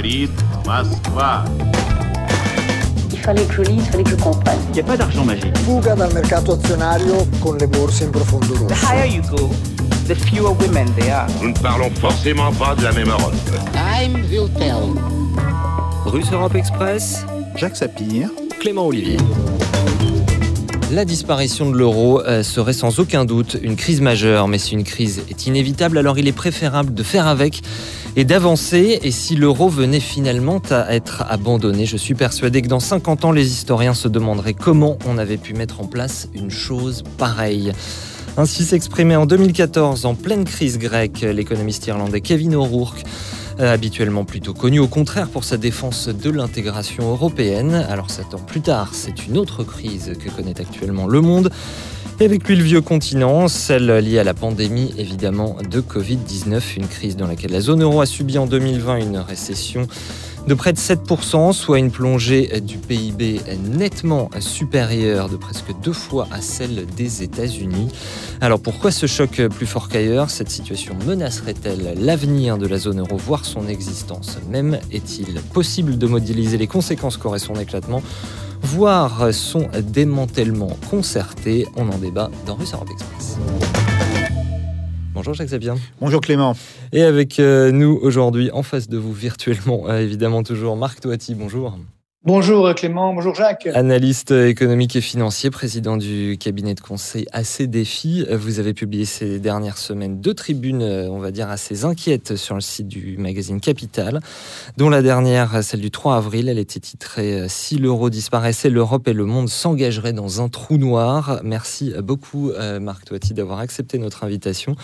говорит Москва. Il fallait que je lise, il fallait que je comprenne. Il n'y a pas d'argent magique. Fuga dal mercato azionario con le borse in profondo The rosso. higher you go, the fewer women there are. Nous ne parlons forcément pas de la même Europe. Time will tell. Russe Europe Express, Jacques Sapir, Clément Olivier. La disparition de l'euro euh, serait sans aucun doute une crise majeure, mais si une crise est inévitable, alors il est préférable de faire avec et d'avancer. Et si l'euro venait finalement à être abandonné, je suis persuadé que dans 50 ans, les historiens se demanderaient comment on avait pu mettre en place une chose pareille. Ainsi s'exprimait en 2014, en pleine crise grecque, l'économiste irlandais Kevin O'Rourke euh, habituellement plutôt connu au contraire pour sa défense de l'intégration européenne. Alors sept ans plus tard, c'est une autre crise que connaît actuellement le monde. Et avec lui le vieux continent, celle liée à la pandémie évidemment de Covid-19, une crise dans laquelle la zone euro a subi en 2020 une récession de près de 7%, soit une plongée du PIB nettement supérieure de presque deux fois à celle des États-Unis. Alors pourquoi ce choc plus fort qu'ailleurs? Cette situation menacerait-elle l'avenir de la zone euro, voire son existence? Même est-il possible de modéliser les conséquences qu'aurait son éclatement? Voire son démantèlement concerté On en débat dans Russe Europe Express. Bonjour Jacques Zabien. bonjour Clément. Et avec euh, nous aujourd'hui, en face de vous virtuellement, euh, évidemment toujours, Marc Toiti, bonjour. Bonjour Clément, bonjour Jacques. Analyste économique et financier, président du cabinet de conseil AC Défi. Vous avez publié ces dernières semaines deux tribunes, euh, on va dire, assez inquiètes sur le site du magazine Capital, dont la dernière, celle du 3 avril, elle était titrée Si l'euro disparaissait, l'Europe et le monde s'engageraient dans un trou noir. Merci beaucoup, euh, Marc Toiti, d'avoir accepté notre invitation.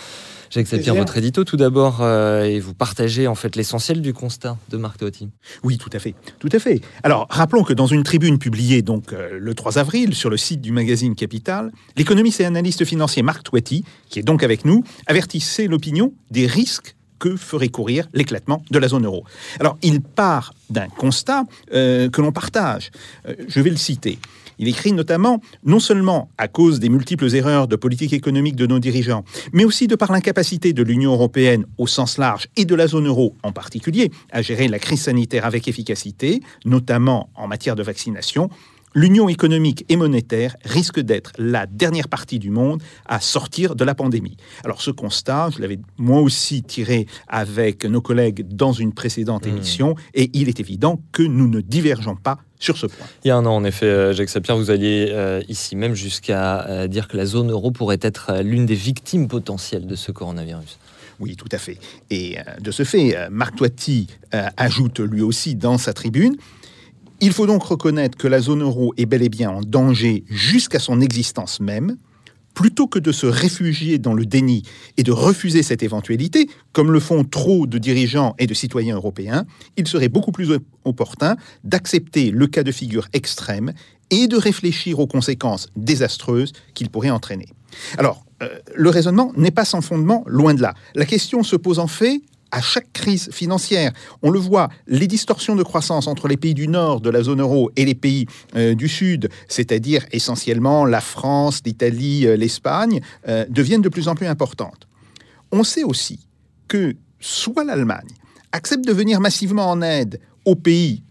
J'accepte bien votre édito tout d'abord euh, et vous partagez en fait l'essentiel du constat de Marc Toiti. Oui, tout à fait, tout à fait. Alors, rappelons que dans une tribune publiée donc euh, le 3 avril sur le site du magazine Capital, l'économiste et analyste financier Marc Toiti, qui est donc avec nous, avertissait l'opinion des risques que ferait courir l'éclatement de la zone euro. Alors, il part d'un constat euh, que l'on partage. Euh, je vais le citer. Il écrit notamment, non seulement à cause des multiples erreurs de politique économique de nos dirigeants, mais aussi de par l'incapacité de l'Union européenne au sens large et de la zone euro en particulier à gérer la crise sanitaire avec efficacité, notamment en matière de vaccination, l'union économique et monétaire risque d'être la dernière partie du monde à sortir de la pandémie. Alors ce constat, je l'avais moi aussi tiré avec nos collègues dans une précédente Mmh. émission, et il est évident que nous ne divergeons pas sur ce point. Il y a un an, en effet, euh, Jacques Sapir, vous alliez euh, ici même jusqu'à euh, dire que la zone euro pourrait être l'une des victimes potentielles de ce coronavirus. Oui, tout à fait. Et euh, de ce fait, Marc Toiti ajoute lui aussi dans sa tribune Il faut donc reconnaître que la zone euro est bel et bien en danger jusqu'à son existence même. Plutôt que de se réfugier dans le déni et de refuser cette éventualité, comme le font trop de dirigeants et de citoyens européens, il serait beaucoup plus op- opportun d'accepter le cas de figure extrême et de réfléchir aux conséquences désastreuses qu'il pourrait entraîner. Alors, euh, le raisonnement n'est pas sans fondement, loin de là. La question se pose en fait à chaque crise financière. On le voit, les distorsions de croissance entre les pays du nord de la zone euro et les pays euh, du sud, c'est-à-dire essentiellement la France, l'Italie, euh, l'Espagne, euh, deviennent de plus en plus importantes. On sait aussi que soit l'Allemagne accepte de venir massivement en aide aux pays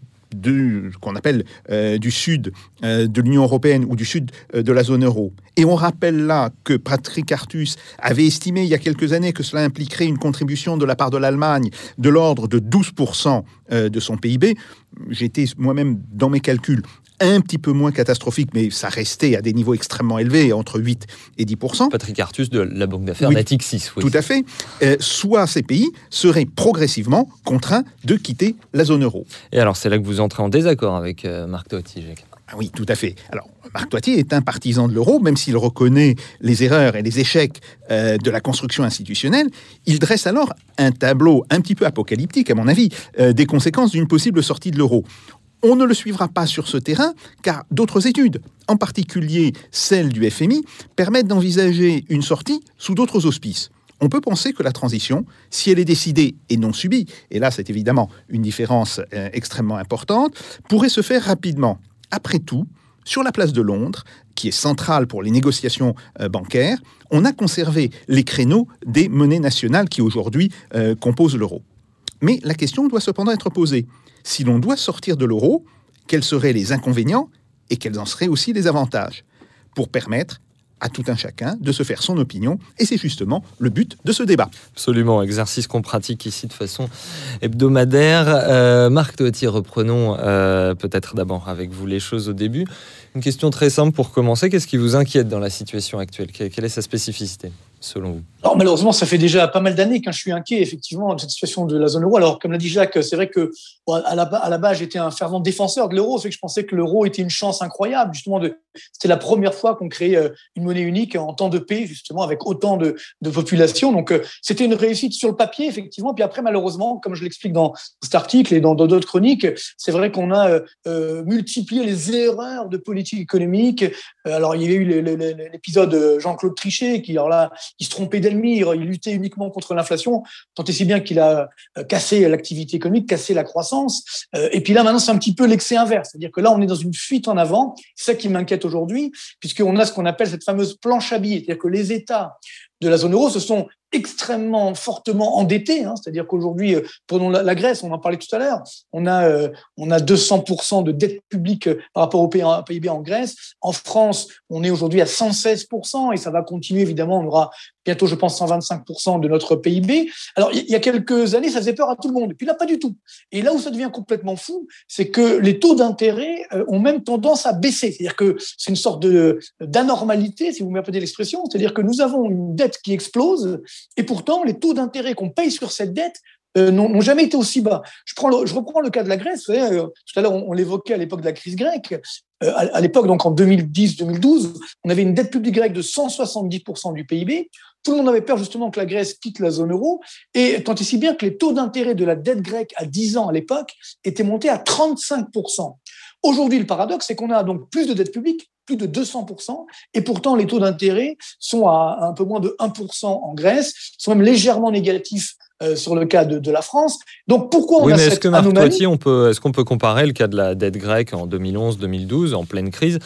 qu'on appelle euh, du sud euh, de l'Union européenne ou du sud euh, de la zone euro. Et on rappelle là que Patrick Artus avait estimé il y a quelques années que cela impliquerait une contribution de la part de l'Allemagne de l'ordre de 12% euh, de son PIB. J'étais moi-même dans mes calculs un petit peu moins catastrophique, mais ça restait à des niveaux extrêmement élevés, entre 8 et 10%. Patrick Artus de la banque d'affaires Oui, Natixis. oui. Tout à fait. Euh, soit ces pays seraient progressivement contraints de quitter la zone euro. Et alors, c'est là que vous entrez en désaccord avec euh, Marc Toiti, Jacques. Ah oui, tout à fait. Alors, Marc Toitier est un partisan de l'euro, même s'il reconnaît les erreurs et les échecs euh, de la construction institutionnelle. Il dresse alors un tableau un petit peu apocalyptique, à mon avis, euh, des conséquences d'une possible sortie de l'euro. On ne le suivra pas sur ce terrain, car d'autres études, en particulier celle du FMI, permettent d'envisager une sortie sous d'autres auspices. On peut penser que la transition, si elle est décidée et non subie, et là c'est évidemment une différence euh, extrêmement importante, pourrait se faire rapidement. Après tout, sur la place de Londres, qui est centrale pour les négociations euh, bancaires, on a conservé les créneaux des monnaies nationales qui aujourd'hui euh, composent l'euro. Mais la question doit cependant être posée. Si l'on doit sortir de l'euro, quels seraient les inconvénients et quels en seraient aussi les avantages pour permettre à tout un chacun de se faire son opinion. Et c'est justement le but de ce débat. Absolument, exercice qu'on pratique ici de façon hebdomadaire. Euh, Marc Toitier, reprenons euh, peut-être d'abord avec vous les choses au début. Une question très simple pour commencer. Qu'est-ce qui vous inquiète dans la situation actuelle? Quelle est sa spécificité selon vous? Alors, malheureusement, ça fait déjà pas mal d'années que je suis inquiet, effectivement, de cette situation de la zone euro. Alors, comme l'a dit Jacques, c'est vrai que à, la, base, j'étais un fervent défenseur de l'euro, c'est que je pensais que l'euro était une chance incroyable, justement. De, c'était la première fois qu'on créait euh, une monnaie unique en temps de paix, justement, avec autant de, de population. Donc, euh, c'était une réussite sur le papier, effectivement. Puis après, malheureusement, comme je l'explique dans cet article et dans d'autres chroniques, c'est vrai qu'on a euh, multiplié les erreurs de politique économique. alors, il y avait eu l'épisode Jean-Claude Trichet, qui, alors là, il se trompait il luttait uniquement contre l'inflation, tant et si bien qu'il a euh, cassé l'activité économique, cassé la croissance. Euh, et puis là, maintenant, c'est un petit peu l'excès inverse. C'est-à-dire que là, on est dans une fuite en avant. C'est ça qui m'inquiète aujourd'hui, puisqu'on a ce qu'on appelle cette fameuse planche à billets. C'est-à-dire que les États de la zone euro se sont extrêmement fortement endettés, hein, c'est-à-dire qu'aujourd'hui, euh, prenons la, Grèce, on en parlait tout à l'heure, on a euh, on a 200% de dette publique euh, par rapport au PIB en Grèce. En France, on est aujourd'hui à 116% et ça va continuer évidemment. On aura bientôt, je pense, 125% de notre PIB. Alors il y a quelques années, ça faisait peur à tout le monde. Et puis là, pas du tout. Et là où ça devient complètement fou, c'est que les taux d'intérêt ont même tendance à baisser. C'est-à-dire que c'est une sorte d'anormalité, si vous m'appelez l'expression. C'est-à-dire que nous avons une dette qui explose et pourtant, les taux d'intérêt qu'on paye sur cette dette euh, n'ont jamais été aussi bas. Je, prends je reprends le cas de la Grèce. Euh, tout à l'heure, on, l'évoquait à l'époque de la crise grecque. Euh, à, l'époque, donc en 2010-2012, on avait une dette publique grecque de 170% du PIB. Tout le monde avait peur justement que la Grèce quitte la zone euro. Et tant et si bien que les taux d'intérêt de la dette grecque à 10 ans à l'époque étaient montés à 35%. Aujourd'hui, le paradoxe, c'est qu'on a donc plus de dette publique, plus de 200%, et pourtant les taux d'intérêt sont à un peu moins de 1% en Grèce, sont même légèrement négatifs euh, sur le cas de, la France. Donc pourquoi on oui, a mais cette est-ce que Marc on peut, est-ce qu'on peut comparer le cas de la dette grecque en 2011-2012 en pleine crise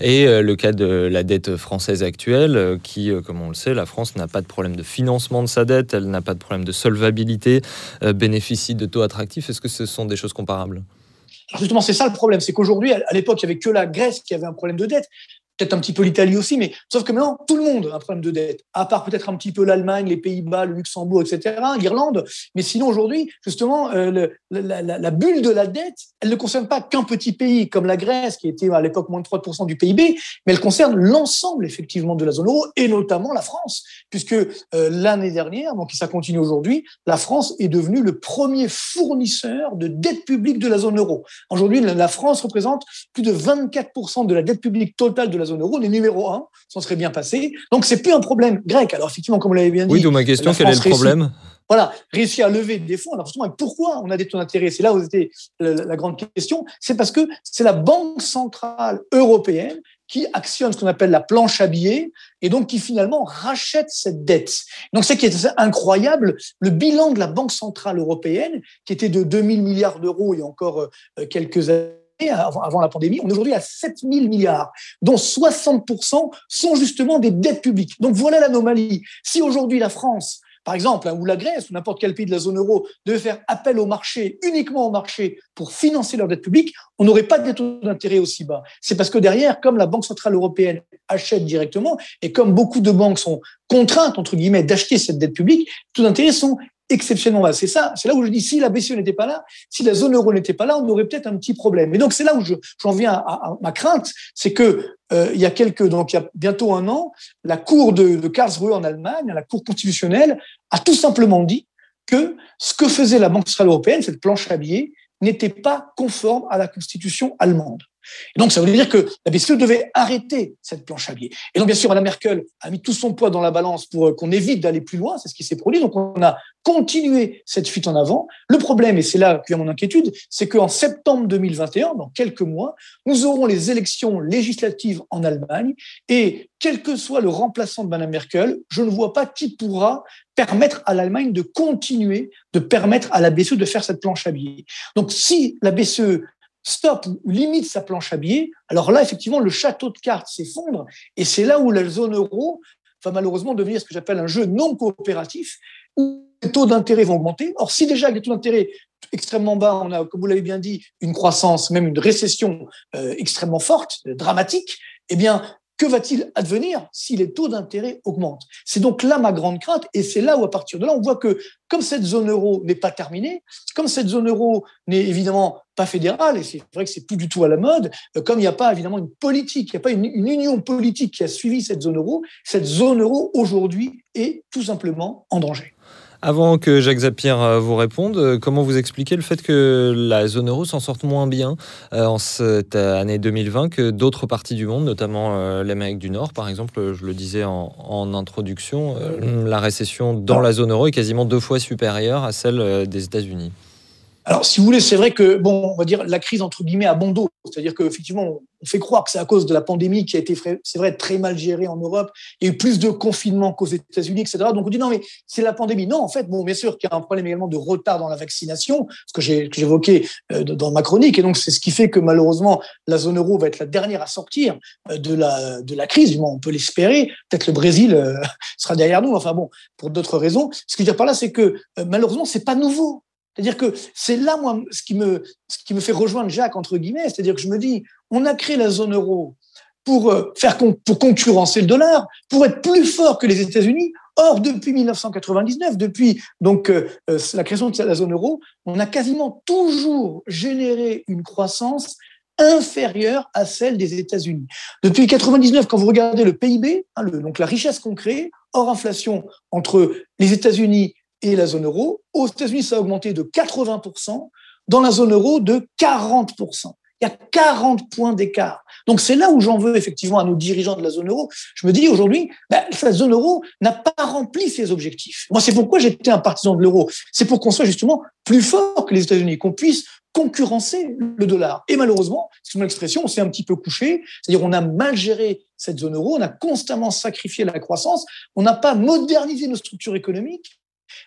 et euh, le cas de la dette française actuelle euh, qui, comme on le sait, la France n'a pas de problème de financement de sa dette, elle n'a pas de problème de solvabilité, bénéficie de taux attractifs? Est-ce que ce sont des choses comparables? Justement, c'est ça le problème, c'est qu'aujourd'hui, à l'époque, il n'y avait que la Grèce qui avait un problème de dette peut-être un petit peu l'Italie aussi, mais sauf que maintenant, tout le monde a un problème de dette, à part peut-être un petit peu l'Allemagne, les Pays-Bas, le Luxembourg, etc., l'Irlande. Mais sinon, aujourd'hui, justement, euh, la, bulle de la dette, elle ne concerne pas qu'un petit pays comme la Grèce, qui était à l'époque moins de 3% du PIB, mais elle concerne l'ensemble, effectivement, de la zone euro, et notamment la France, puisque euh, l'année dernière, donc ça continue aujourd'hui, la France est devenue le premier fournisseur de dette publique de la zone euro. Aujourd'hui, la France représente plus de 24% de la dette publique totale de la zone euro, les numéro un, ça serait bien passé. Donc, c'est plus un problème grec. Alors, effectivement, comme vous l'avez bien dit. Oui, d'où ma question, quel est le problème? Voilà, réussir à lever des fonds. Alors justement, pourquoi on a des taux d'intérêt? C'est là où était la, grande question. C'est parce que c'est la Banque centrale européenne qui actionne ce qu'on appelle la planche à billets et donc qui finalement rachète cette dette. Donc c'est qui est incroyable, le bilan de la Banque centrale européenne, qui était de 2000 milliards d'euros il y a encore euh, quelques années, avant, la pandémie, on est aujourd'hui à 7 000 milliards, dont 60% sont justement des dettes publiques. Donc voilà l'anomalie. Si aujourd'hui la France par exemple, hein, ou la Grèce, ou n'importe quel pays de la zone euro, devait faire appel au marché, uniquement au marché, pour financer leur dette publique, on n'aurait pas de taux d'intérêt aussi bas. C'est parce que derrière, comme la Banque Centrale Européenne achète directement, et comme beaucoup de banques sont contraintes, entre guillemets, d'acheter cette dette publique, les taux d'intérêt sont exceptionnellement bas. C'est ça, c'est là où je dis si la BCE n'était pas là, si la zone euro n'était pas là, on aurait peut-être un petit problème. Et donc c'est là où j'en viens à, ma crainte, c'est que euh, il y a quelques donc il y a bientôt un an, la cour de, de Karlsruhe en Allemagne, la cour constitutionnelle, a tout simplement dit que ce que faisait la Banque centrale européenne, cette planche à billets, n'était pas conforme à la constitution allemande. Et donc, ça veut dire que la BCE devait arrêter cette planche à billets. Et donc, bien sûr, Mme Merkel a mis tout son poids dans la balance pour qu'on évite d'aller plus loin. C'est ce qui s'est produit. Donc, on a continué cette fuite en avant. Le problème, et c'est là que vient mon inquiétude, c'est qu'en septembre 2021, dans quelques mois, nous aurons les élections législatives en Allemagne. Et quel que soit le remplaçant de Mme Merkel, je ne vois pas qui pourra permettre à l'Allemagne de continuer de permettre à la BCE de faire cette planche à billets. Donc, si la BCE stop ou limite sa planche à billets, alors là, effectivement, le château de cartes s'effondre et c'est là où la zone euro va malheureusement devenir ce que j'appelle un jeu non coopératif où les taux d'intérêt vont augmenter. Or, si déjà avec des taux d'intérêt extrêmement bas, on a, comme vous l'avez bien dit, une croissance, même une récession euh, extrêmement forte, dramatique, eh bien, que va-t-il advenir si les taux d'intérêt augmentent? C'est donc là ma grande crainte, et c'est là où à partir de là, on voit que comme cette zone euro n'est pas terminée, comme cette zone euro n'est évidemment pas fédérale, et c'est vrai que c'est plus du tout à la mode, euh, comme il n'y a pas évidemment une politique, il n'y a pas une, une, union politique qui a suivi cette zone euro, cette zone euro aujourd'hui est tout simplement en danger. Avant que Jacques Zapier euh, vous réponde, euh, comment vous expliquez le fait que la zone euro s'en sorte moins bien euh, en cette année 2020 que d'autres parties du monde, notamment l'Amérique du Nord, par exemple, je le disais en, en introduction, la récession dans la zone euro est quasiment deux fois supérieure à celle des États-Unis alors, si vous voulez, c'est vrai que, bon, on va dire la crise entre guillemets à bon dos, c'est-à-dire qu'effectivement, on fait croire que c'est à cause de la pandémie qui a été, c'est vrai, très mal gérée en Europe, il y a eu plus de confinement qu'aux États-Unis, etc. Donc on dit non, mais c'est la pandémie. Non, en fait, bon, bien sûr qu'il y a un problème également de retard dans la vaccination, ce que évoqué euh, dans ma chronique, et donc c'est ce qui fait que malheureusement la zone euro va être la dernière à sortir euh, de la crise. On peut l'espérer. Peut-être le Brésil euh, sera derrière nous. Enfin bon, pour d'autres raisons. Ce que je veux dire par là, c'est que malheureusement, c'est pas nouveau. C'est-à-dire que c'est là, moi, ce qui, me, ce qui me fait rejoindre Jacques, entre guillemets, c'est-à-dire que je me dis, on a créé la zone euro pour, euh, faire pour concurrencer le dollar, pour être plus fort que les États-Unis. Or, depuis 1999, depuis donc euh, euh, la création de la zone euro, on a quasiment toujours généré une croissance inférieure à celle des États-Unis. Depuis 1999, quand vous regardez le PIB, hein, donc la richesse qu'on crée, hors inflation entre les États-Unis et la zone euro. Aux États-Unis, ça a augmenté de 80%, dans la zone euro de 40%. Il y a 40 points d'écart. Donc c'est là où j'en veux effectivement à nos dirigeants de la zone euro. Je me dis aujourd'hui, ben, la zone euro n'a pas rempli ses objectifs. Moi, c'est pourquoi j'étais un partisan de l'euro. C'est pour qu'on soit justement plus fort que les États-Unis, qu'on puisse concurrencer le dollar. Et malheureusement, c'est mon expression, on s'est un petit peu couché, c'est-à-dire on a mal géré cette zone euro, on a constamment sacrifié la croissance, on n'a pas modernisé nos structures économiques,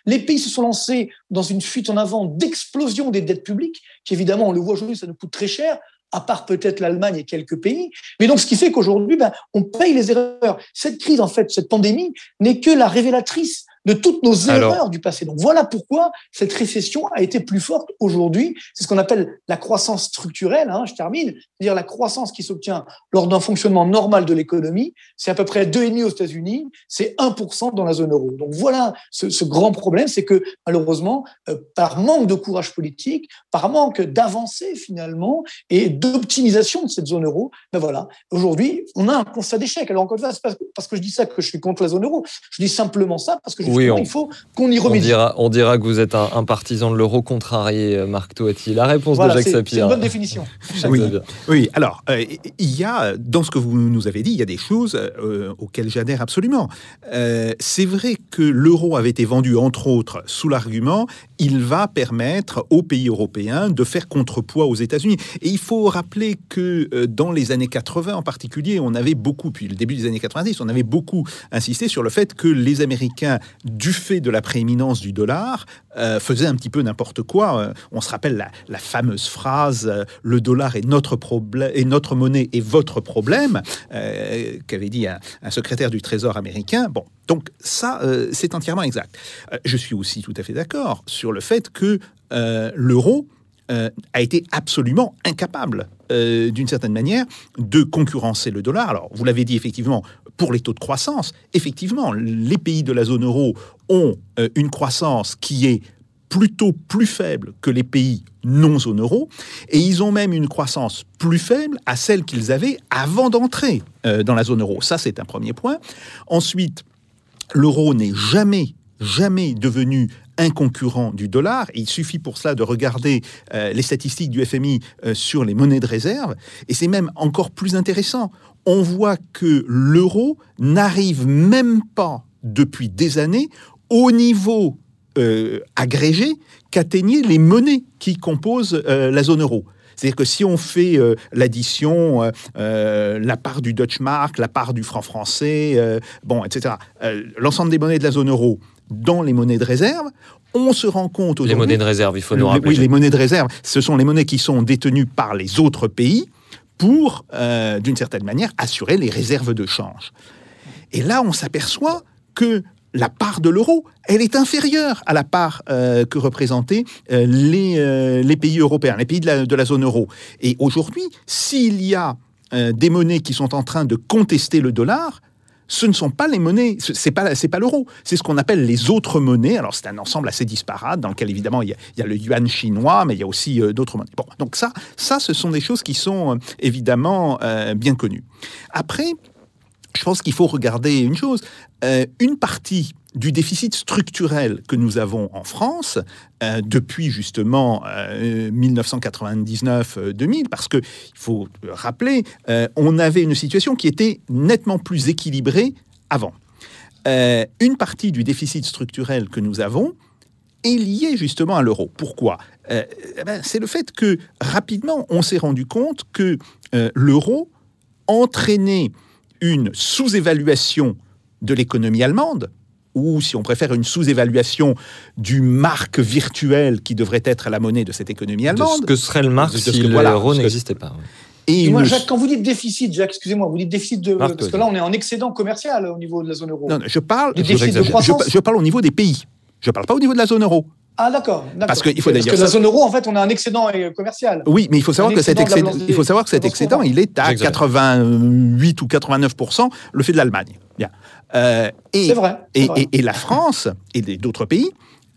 les pays se sont lancés dans une fuite en avant d'explosion des dettes publiques, qui évidemment, on le voit aujourd'hui, ça nous coûte très cher, à part peut-être l'Allemagne et quelques pays. Mais donc, ce qui fait qu'aujourd'hui, ben, on paye les erreurs. Cette crise, en fait, cette pandémie, n'est que la révélatrice de toutes nos erreurs du passé. Donc voilà pourquoi cette récession a été plus forte aujourd'hui. C'est ce qu'on appelle la croissance structurelle. Hein, je termine, c'est-à-dire la croissance qui s'obtient lors d'un fonctionnement normal de l'économie. C'est à peu près 2,5% aux États-Unis, c'est 1% dans la zone euro. Donc voilà ce, ce grand problème, c'est que malheureusement, euh, par manque de courage politique, par manque d'avancée finalement et d'optimisation de cette zone euro, ben voilà, aujourd'hui, on a un constat d'échec. Alors encore une fois, c'est pas parce que je dis ça que je suis contre la zone euro. Je dis simplement ça parce que je oui, il faut qu'on y remédie. On dira, on dira, que vous êtes un, partisan de l'euro contrarié, euh, Marc Toati. La réponse de Jacques Sapir. C'est une bonne définition. oui, oui, alors, euh, il y a, dans ce que vous nous avez dit, il y a des choses euh, auxquelles j'adhère absolument. c'est vrai que l'euro avait été vendu, entre autres, sous l'argument il va permettre aux pays européens de faire contrepoids aux États-Unis. Et il faut rappeler que dans les années 80 en particulier, on avait beaucoup, puis le début des années 90, on avait beaucoup insisté sur le fait que les Américains du fait de la prééminence du dollar, euh, faisait un petit peu n'importe quoi. Euh, on se rappelle la, fameuse phrase euh, Le dollar est notre, problème et notre monnaie est votre problème qu'avait dit un, secrétaire du Trésor américain. Bon, donc ça, c'est entièrement exact. je suis aussi tout à fait d'accord sur le fait que l'euro a été absolument incapable, d'une certaine manière, de concurrencer le dollar. Alors, vous l'avez dit effectivement, pour les taux de croissance, effectivement, les pays de la zone euro ont euh, une croissance qui est plutôt plus faible que les pays non zone euro, et ils ont même une croissance plus faible à celle qu'ils avaient avant d'entrer euh, dans la zone euro. Ça, c'est un premier point. Ensuite, l'euro n'est jamais, jamais devenu un concurrent du dollar. Il suffit pour cela de regarder euh, les statistiques du FMI sur les monnaies de réserve, et c'est même encore plus intéressant on voit que l'euro n'arrive même pas depuis des années au niveau euh, agrégé qu'atteignaient les monnaies qui composent euh, la zone euro. C'est-à-dire que si on fait euh, l'addition, la part du Dutch Mark, la part du franc français, bon, etc., l'ensemble des monnaies de la zone euro dans les monnaies de réserve, on se rend compte Les monnaies de réserve, il faut nous rappeler. Oui, les monnaies de réserve, ce sont les monnaies qui sont détenues par les autres pays pour, euh, d'une certaine manière, assurer les réserves de change. Et là, on s'aperçoit que la part de l'euro, elle est inférieure à la part euh, que représentaient euh, les, les pays européens, les pays de la, de la zone euro. Et aujourd'hui, s'il y a des monnaies qui sont en train de contester le dollar, ce ne sont pas les monnaies, ce- c'est pas pas l'euro, c'est ce qu'on appelle les autres monnaies. Alors c'est un ensemble assez disparate dans lequel évidemment il y a, il y a le yuan chinois, mais il y a aussi euh, d'autres monnaies. Bon, donc ça, ça, ce sont des choses qui sont euh, évidemment euh, bien connues. Après, je pense qu'il faut regarder une chose. Euh, une partie du déficit structurel que nous avons en France euh, depuis justement euh, 1999-2000, parce que il faut rappeler, euh, on avait une situation qui était nettement plus équilibrée avant. Euh, une partie du déficit structurel que nous avons est liée justement à l'euro. Pourquoi? Euh, eh ben, C'est le fait que rapidement, on s'est rendu compte que euh, l'euro entraînait une sous-évaluation de l'économie allemande, ou si on préfère une sous-évaluation du marque virtuel qui devrait être la monnaie de cette économie De allemande. ce que serait le marque si que- l'euro voilà, n'existait pas. Et Et moi, une- Jacques, quand vous dites déficit, Jacques, excusez-moi, vous dites déficit de. Parce que là, on est en excédent commercial au niveau de la zone euro. Non, non, je parle, je, je- parle au niveau des pays. Je parle pas au niveau de la zone euro. Ah, d'accord. Parce qu'il faut Parce que la zone euro, en fait, on a un excédent euh, commercial. Oui, mais il faut savoir Un que cet excédent il faut savoir que cet excédent, il est à J'exagère. 88 ou 89 le fait de l'Allemagne. Bien. Euh, et, C'est vrai. et, vrai. et- et la France et d'autres pays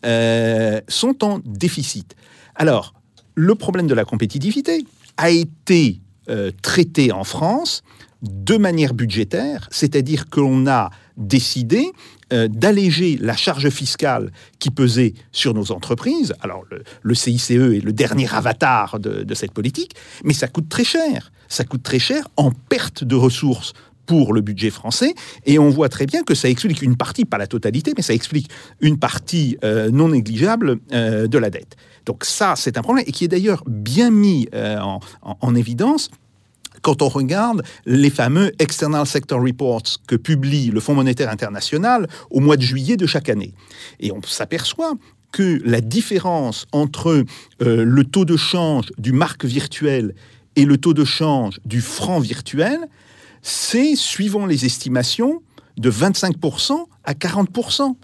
euh, sont en déficit. Alors, le problème de la compétitivité a été euh, traité en France de manière budgétaire, c'est-à-dire qu'on a décidé euh, d'alléger la charge fiscale qui pesait sur nos entreprises. Alors, le, CICE est le dernier avatar de, cette politique, mais ça coûte très cher. Ça coûte très cher en perte de ressources pour le budget français, et on voit très bien que ça explique une partie, pas la totalité, mais ça explique une partie euh, non négligeable euh, de la dette. Donc ça, c'est un problème, et qui est d'ailleurs bien mis en évidence quand on regarde les fameux External Sector Reports que publie le Fonds monétaire international au mois de juillet de chaque année. Et on s'aperçoit que la différence entre euh, le taux de change du marque virtuel et le taux de change du franc virtuel, c'est, suivant les estimations, de 25% à 40%.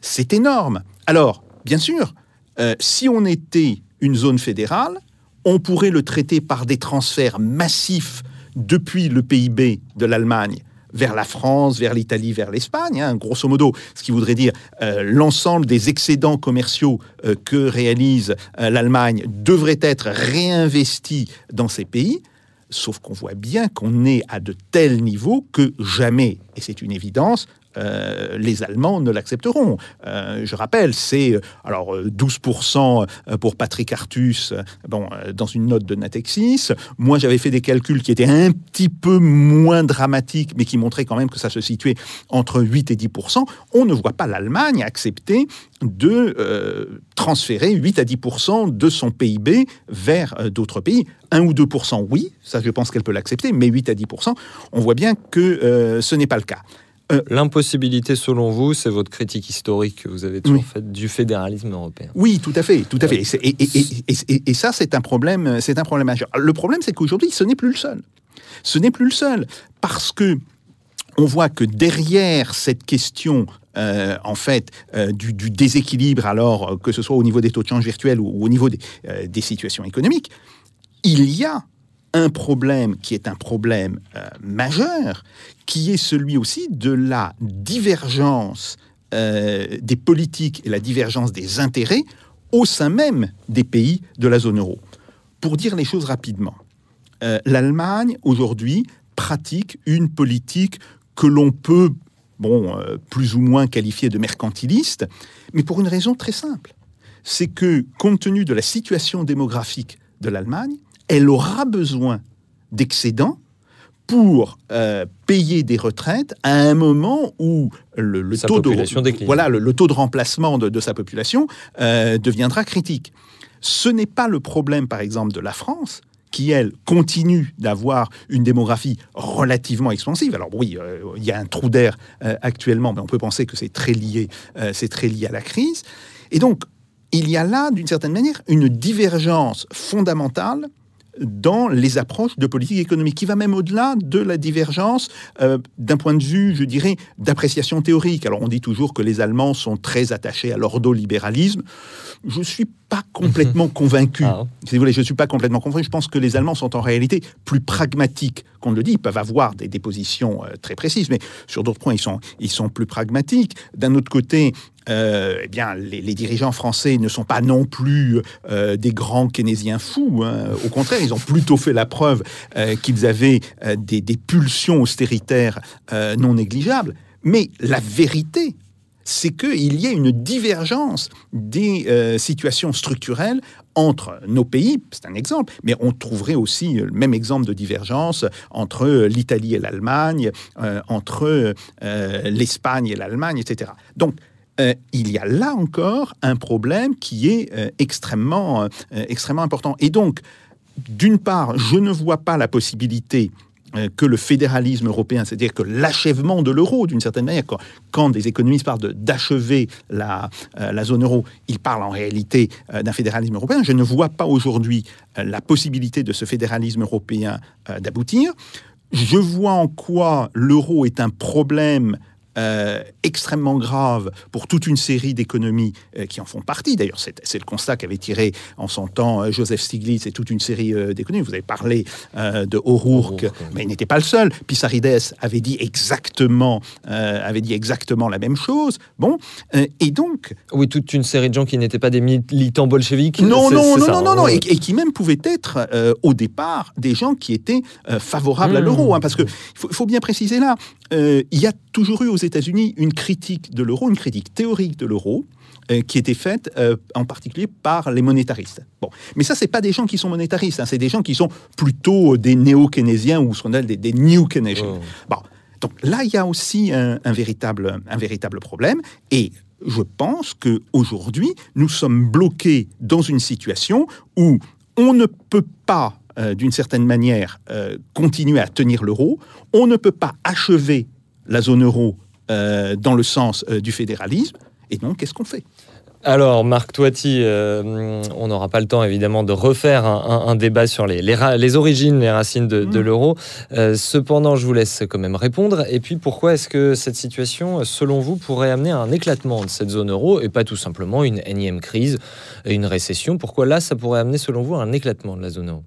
C'est énorme. Alors, bien sûr, euh, si on était une zone fédérale, on pourrait le traiter par des transferts massifs depuis le PIB de l'Allemagne vers la France, vers l'Italie, vers l'Espagne, hein, grosso modo, ce qui voudrait dire euh, l'ensemble des excédents commerciaux euh, que réalise euh, l'Allemagne devrait être réinvestis dans ces pays. Sauf qu'on voit bien qu'on est à de tels niveaux que jamais, et c'est une évidence, euh, les Allemands ne l'accepteront. Euh, je rappelle, c'est euh, alors euh, 12% pour Patrick Artus, bon, dans une note de Natexis. Moi, j'avais fait des calculs qui étaient un petit peu moins dramatiques, mais qui montraient quand même que ça se situait entre 8 et 10%. On ne voit pas l'Allemagne accepter de transférer 8 à 10% de son PIB vers d'autres pays. 1 ou 2%, oui, ça je pense qu'elle peut l'accepter, mais 8 à 10%, on voit bien que ce n'est pas le cas. L'impossibilité, selon vous, c'est votre critique historique que vous avez toujours Oui. faite du fédéralisme européen. Oui, tout à fait, tout à fait. Et, ça, c'est un problème, c'est un problème majeur. Le problème, c'est qu'aujourd'hui, ce n'est plus le seul. Ce n'est plus le seul parce que on voit que derrière cette question, euh, en fait, euh, du, du déséquilibre, alors euh, que ce soit au niveau des taux de change virtuels ou, ou au niveau des, euh, des situations économiques, il y a un problème qui est un problème euh, majeur, qui est celui aussi de la divergence euh, des politiques et la divergence des intérêts au sein même des pays de la zone euro. Pour dire les choses rapidement, euh, l'Allemagne aujourd'hui pratique une politique que l'on peut, bon, plus ou moins qualifier de mercantiliste, mais pour une raison très simple. C'est que, compte tenu de la situation démographique de l'Allemagne, elle aura besoin d'excédents pour euh, payer des retraites à un moment où le, taux de décline. voilà le, le taux de remplacement de, de sa population euh, deviendra critique. Ce n'est pas le problème, par exemple, de la France qui, elle, continue d'avoir une démographie relativement expansive. Alors oui, euh, il y a un trou d'air actuellement, mais on peut penser que c'est très lié, c'est très lié à la crise. Et donc, il y a là, d'une certaine manière, une divergence fondamentale dans les approches de politique économique, qui va même au-delà de la divergence euh, d'un point de vue, je dirais, d'appréciation théorique. Alors on dit toujours que les Allemands sont très attachés à l'ordolibéralisme. Je suis pas complètement convaincu. Ah. Si vous voulez, je ne suis pas complètement convaincu. Je pense que les Allemands sont en réalité plus pragmatiques qu'on ne le dit. Ils peuvent avoir des, des positions euh, très précises, mais sur d'autres points, ils sont, ils sont plus pragmatiques. D'un autre côté, euh, eh bien, les, les dirigeants français ne sont pas non plus euh, des grands keynésiens fous. hein. Au contraire, ils ont plutôt fait la preuve euh, qu'ils avaient des, des pulsions austéritaires non négligeables. Mais la vérité, c'est qu'il y a une divergence des euh, situations structurelles entre nos pays, c'est un exemple, mais on trouverait aussi le même exemple de divergence entre l'Italie et l'Allemagne, euh, entre euh, l'Espagne et l'Allemagne, etc. Donc, il y a là encore un problème qui est extrêmement, extrêmement important. Et donc, d'une part, je ne vois pas la possibilité que le fédéralisme européen, c'est-à-dire que l'achèvement de l'euro, d'une certaine manière, quand, des économistes parlent d'achever la, euh, la zone euro, ils parlent en réalité euh, d'un fédéralisme européen. Je ne vois pas aujourd'hui euh, la possibilité de ce fédéralisme européen euh, d'aboutir. Je vois en quoi l'euro est un problème euh, extrêmement grave pour toute une série d'économies euh, qui en font partie. D'ailleurs, c'est le constat qu'avait tiré en son temps euh, Joseph Stiglitz et toute une série d'économies. Vous avez parlé de O'Rourke, mais il n'était pas le seul. Pissarides avait dit exactement, avait dit exactement la même chose. Bon, et donc Oui, toute une série de gens qui n'étaient pas des militants bolcheviques. non, non, non, ça, non, non, non, et, et qui même pouvaient être au départ des gens qui étaient favorables à Mmh. l'euro, hein, parce que il faut, faut bien préciser là, euh, il y a toujours eu aux États-Unis une critique de l'euro, une critique théorique de l'euro. euh, qui était faite euh, en particulier par les monétaristes. Bon, mais ça, c'est pas des gens qui sont monétaristes, hein, c'est des gens qui sont plutôt des néo-keynésiens ou ce qu'on appelle des, des new keynesians. Oh. Bon, donc là, il y a aussi un, un véritable, un véritable problème. Et je pense que aujourd'hui, nous sommes bloqués dans une situation où on ne peut pas, euh, d'une certaine manière, euh, continuer à tenir l'euro. On ne peut pas achever la zone euro euh, dans le sens du fédéralisme. Et donc, qu'est-ce qu'on fait? Alors, Marc Toiti, euh, on n'aura pas le temps évidemment de refaire un, un- un débat sur les, les, ra- les origines, les racines de, de Mm. l'euro. Euh, cependant, je vous laisse quand même répondre. Et puis, pourquoi est-ce que cette situation, selon vous, pourrait amener à un éclatement de cette zone euro et pas tout simplement une énième crise, une récession? Pourquoi là, ça pourrait amener, selon vous, à un éclatement de la zone euro?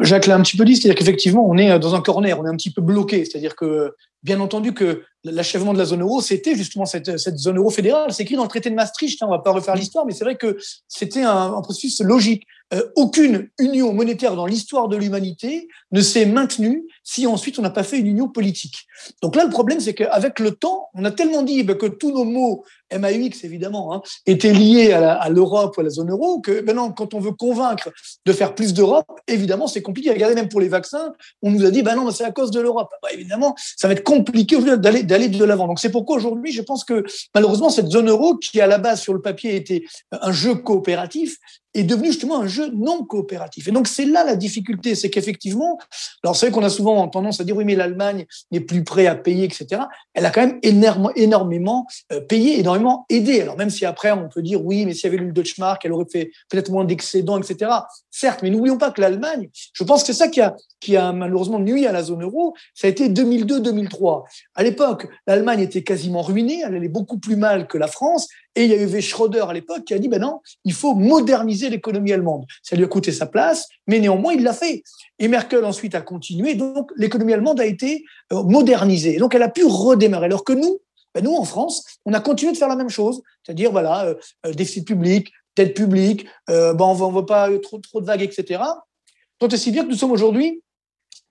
Jacques l'a un petit peu dit, c'est-à-dire qu'effectivement, on est dans un corner, on est un petit peu bloqué. C'est-à-dire que, bien entendu, que l'achèvement de la zone euro, c'était justement cette, zone euro fédérale. C'est écrit dans le traité de Maastricht, hein, on va pas refaire l'histoire, mais c'est vrai que c'était un processus logique. Euh, aucune union monétaire dans l'histoire de l'humanité ne s'est maintenue si ensuite on n'a pas fait une union politique. Donc là, le problème, c'est qu'avec le temps, on a tellement dit ben, que tous nos mots, MAUX évidemment, hein, étaient liés à l'Europe ou à la zone euro, que maintenant, quand on veut convaincre de faire plus d'Europe, évidemment, c'est compliqué. Regardez, même pour les vaccins, on nous a dit, ben non, mais c'est à cause de l'Europe. Bah, évidemment, ça va être compliqué d'aller de l'avant. Donc c'est pourquoi aujourd'hui, je pense que malheureusement, cette zone euro, qui à la base sur le papier était un jeu coopératif, est devenu justement un jeu non coopératif. Et donc c'est là la difficulté, c'est qu'effectivement, alors c'est vrai qu'on a souvent tendance à dire oui, mais l'Allemagne n'est plus prêt à payer, etc. Elle a quand même énorme- énormément euh, payé, énormément aidé. Alors même si après on peut dire oui, mais s'il y avait eu le Deutschmark, elle aurait fait peut-être moins d'excédents, etc. Certes, mais n'oublions pas que l'Allemagne, je pense que c'est ça qui a, qui a malheureusement nuit à la zone euro, ça a été 2002-2003. À l'époque, l'Allemagne était quasiment ruinée, elle allait beaucoup plus mal que la France, et il y a eu Schröder à l'époque qui a dit, ben non, il faut moderniser l'économie allemande. Ça lui a coûté sa place, mais néanmoins, il l'a fait. Et Merkel ensuite a continué, donc l'économie allemande a été euh, modernisée. Donc elle a pu redémarrer. Alors que nous, ben nous en France, on a continué de faire la même chose, c'est-à-dire voilà, euh, euh, déficit public, dette publique, ben on ne veut pas trop, trop de vagues, etc. Tant et si bien que nous sommes aujourd'hui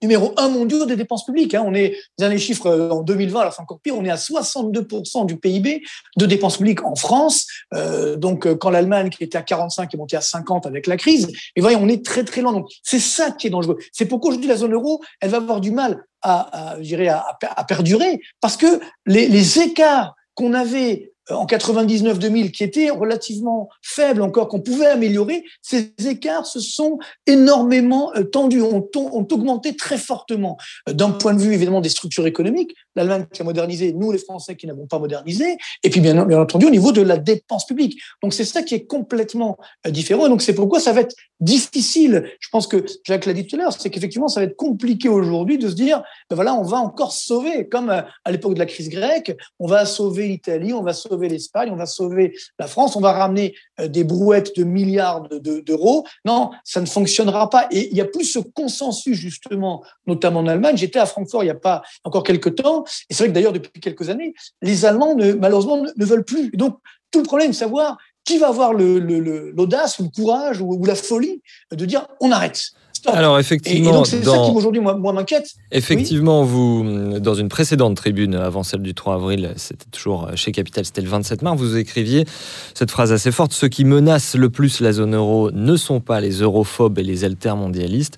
numéro un mondial des dépenses publiques. hein. On est dans les chiffres euh, en 2020, alors c'est encore pire, on est à 62% du PIB de dépenses publiques en France. Euh, donc euh, quand l'Allemagne qui était à 45 est montée à 50 avec la crise, et voyez, on est très très loin. Donc c'est ça qui est dangereux. C'est pourquoi aujourd'hui la zone euro, elle va avoir du mal à, je dirais, à, perdurer parce que les écarts qu'on avait en 99-2000 qui étaient relativement faibles encore, qu'on pouvait améliorer, ces écarts se sont énormément tendus, ont, augmenté très fortement. D'un point de vue évidemment des structures économiques, l'Allemagne qui a modernisé, nous les Français qui n'avons pas modernisé, et puis bien, bien entendu au niveau de la dépense publique. Donc c'est ça qui est complètement différent. Donc c'est pourquoi ça va être difficile. Je pense que Jacques l'a dit tout à l'heure, c'est qu'effectivement ça va être compliqué aujourd'hui de se dire, ben voilà, on va encore sauver, comme à l'époque de la crise grecque, on va sauver l'Italie, on va sauver l'Espagne, on va sauver la France, on va ramener euh, des brouettes de milliards d'euros. non, ça ne fonctionnera pas. Et il y a plus ce consensus justement, notamment en Allemagne. J'étais à Francfort il n'y a pas encore quelques temps, et c'est vrai que d'ailleurs depuis quelques années, les Allemands malheureusement ne, veulent plus. Donc tout le problème, savoir qui va avoir l'audace, le, le, courage ou, la folie de dire on arrête. Alors effectivement, et, donc c'est ça qui aujourd'hui moi, m'inquiète. Effectivement, vous dans une précédente tribune avant celle du 3 avril, c'était toujours chez Capital, c'était le 27 mars, vous écriviez cette phrase assez forte ceux qui menacent le plus la zone euro ne sont pas les europhobes et les altermondialistes.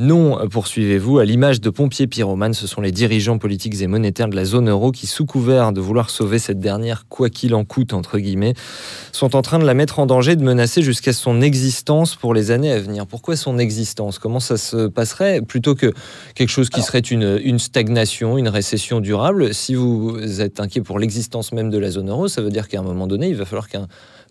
Non, poursuivez-vous, à l'image de pompiers pyromanes, ce sont les dirigeants politiques et monétaires de la zone euro qui, sous couvert de vouloir sauver cette dernière, quoi qu'il en coûte, entre guillemets, sont en train de la mettre en danger, de menacer jusqu'à son existence pour les années à venir. Pourquoi son existence? Comment ça se passerait? Plutôt que quelque chose qui serait une, une stagnation, une récession durable, si vous êtes inquiet pour l'existence même de la zone euro, ça veut dire qu'à un moment donné, il va falloir qu'un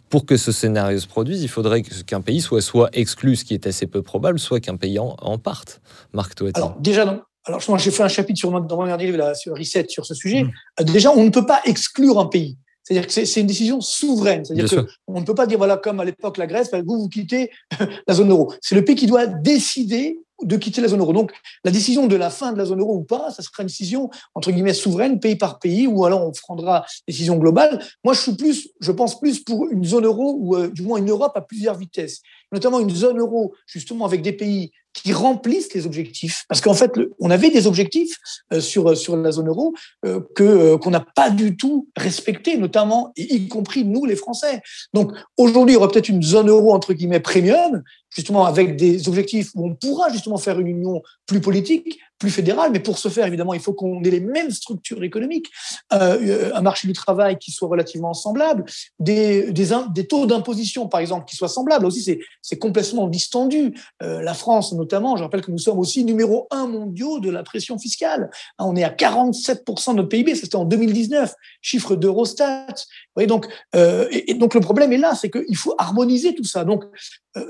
pour que ce scénario se produise, il faudrait qu'un pays soit soit exclu, ce qui est assez peu probable, soit qu'un pays en, parte. Marc Toiti. Alors, déjà, non. Alors, j'ai fait un chapitre sur, dans mon dernier livre, sur Reset, sur ce sujet. Mmh. Euh, déjà, on ne peut pas exclure un pays. C'est-à-dire que c'est une décision souveraine. C'est-à-dire qu'on ne peut pas dire, voilà, comme à l'époque la Grèce, vous, vous quittez la zone euro. C'est le pays qui doit décider de quitter la zone euro. Donc, la décision de la fin de la zone euro ou pas, ça sera une décision, entre guillemets, souveraine, pays par pays, ou alors on prendra décision globale. Moi, je suis plus, je pense plus pour une zone euro, ou euh, du moins une Europe à plusieurs vitesses. Notamment une zone euro, justement, avec des pays qui remplissent les objectifs. Parce qu'en fait, on avait des objectifs euh, sur, sur la zone euro euh, que qu'on n'a pas du tout respectés, notamment, y compris nous, les Français. Donc, aujourd'hui, il y aura peut-être une zone euro, entre guillemets, premium, justement avec des objectifs où on pourra justement faire une union plus politique, plus fédérale, mais pour ce faire, évidemment, il faut qu'on ait les mêmes structures économiques, euh, un marché du travail qui soit relativement semblable, des, des, taux d'imposition, par exemple, qui soient semblables. aussi, c'est complètement distendu. Euh, la France, notamment, je rappelle que nous sommes aussi numéro un mondiaux de la pression fiscale. Hein, on est à 47% de notre PIB, c'était en 2019, chiffre d'Eurostat. donc, euh, et, donc le problème est là, c'est qu'il faut harmoniser tout ça. Donc,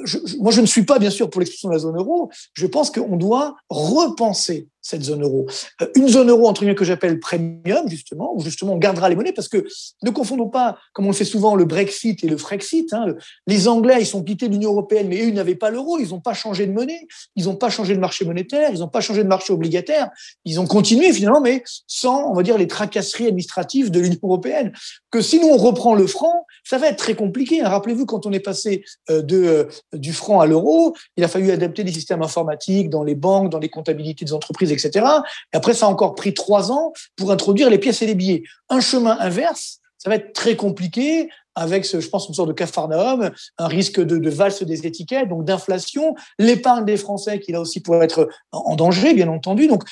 je, moi, je ne suis pas, bien sûr, pour l'exclusion de la zone euro. Je pense qu'on doit repenser cette zone euro. Euh, une zone euro, entre guillemets, que j'appelle premium, justement, où justement on gardera les monnaies, parce que ne confondons pas, comme on le fait souvent, le Brexit et le Frexit. Hein. Les Anglais, ils sont quittés de l'Union européenne, mais eux, ils n'avaient pas l'euro, ils n'ont pas changé de monnaie, ils n'ont pas changé de marché monétaire, ils n'ont pas changé de marché obligataire, ils ont continué finalement, mais sans, on va dire, les tracasseries administratives de l'Union européenne. Que si nous, on reprend le franc, ça va être très compliqué. Hein. Rappelez-vous, quand on est passé euh, de, euh, du franc à l'euro, il a fallu adapter des systèmes informatiques dans les banques, dans les comptabilités des entreprises, etc. Et après, ça a encore pris trois ans pour introduire les pièces et les billets. Un chemin inverse, ça va être très compliqué avec, je pense, une sorte de cafarnaum, un risque de, valse des étiquettes, donc d'inflation, l'épargne des Français qui là aussi pourrait être en danger, bien entendu. Donc,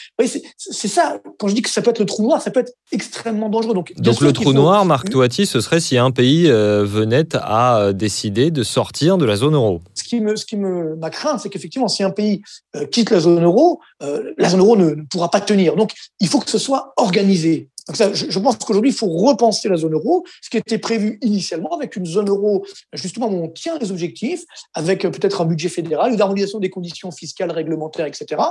c'est ça. Quand je dis que ça peut être le trou noir, ça peut être extrêmement dangereux. Donc, donc le trou noir, Marc Toiti, ce serait si un pays euh, venait à euh, décider de sortir de la zone euro. Ce qui me, ce qui me, ma crainte, c'est qu'effectivement, si un pays euh, quitte la zone euro, la zone euro ne, ne pourra pas tenir. Donc, il faut que ce soit organisé. Donc ça, je, pense qu'aujourd'hui, il faut repenser la zone euro, ce qui était prévu initialement avec une zone euro, justement, où on tient les objectifs, avec euh, peut-être un budget fédéral, une harmonisation des conditions fiscales, réglementaires, etc.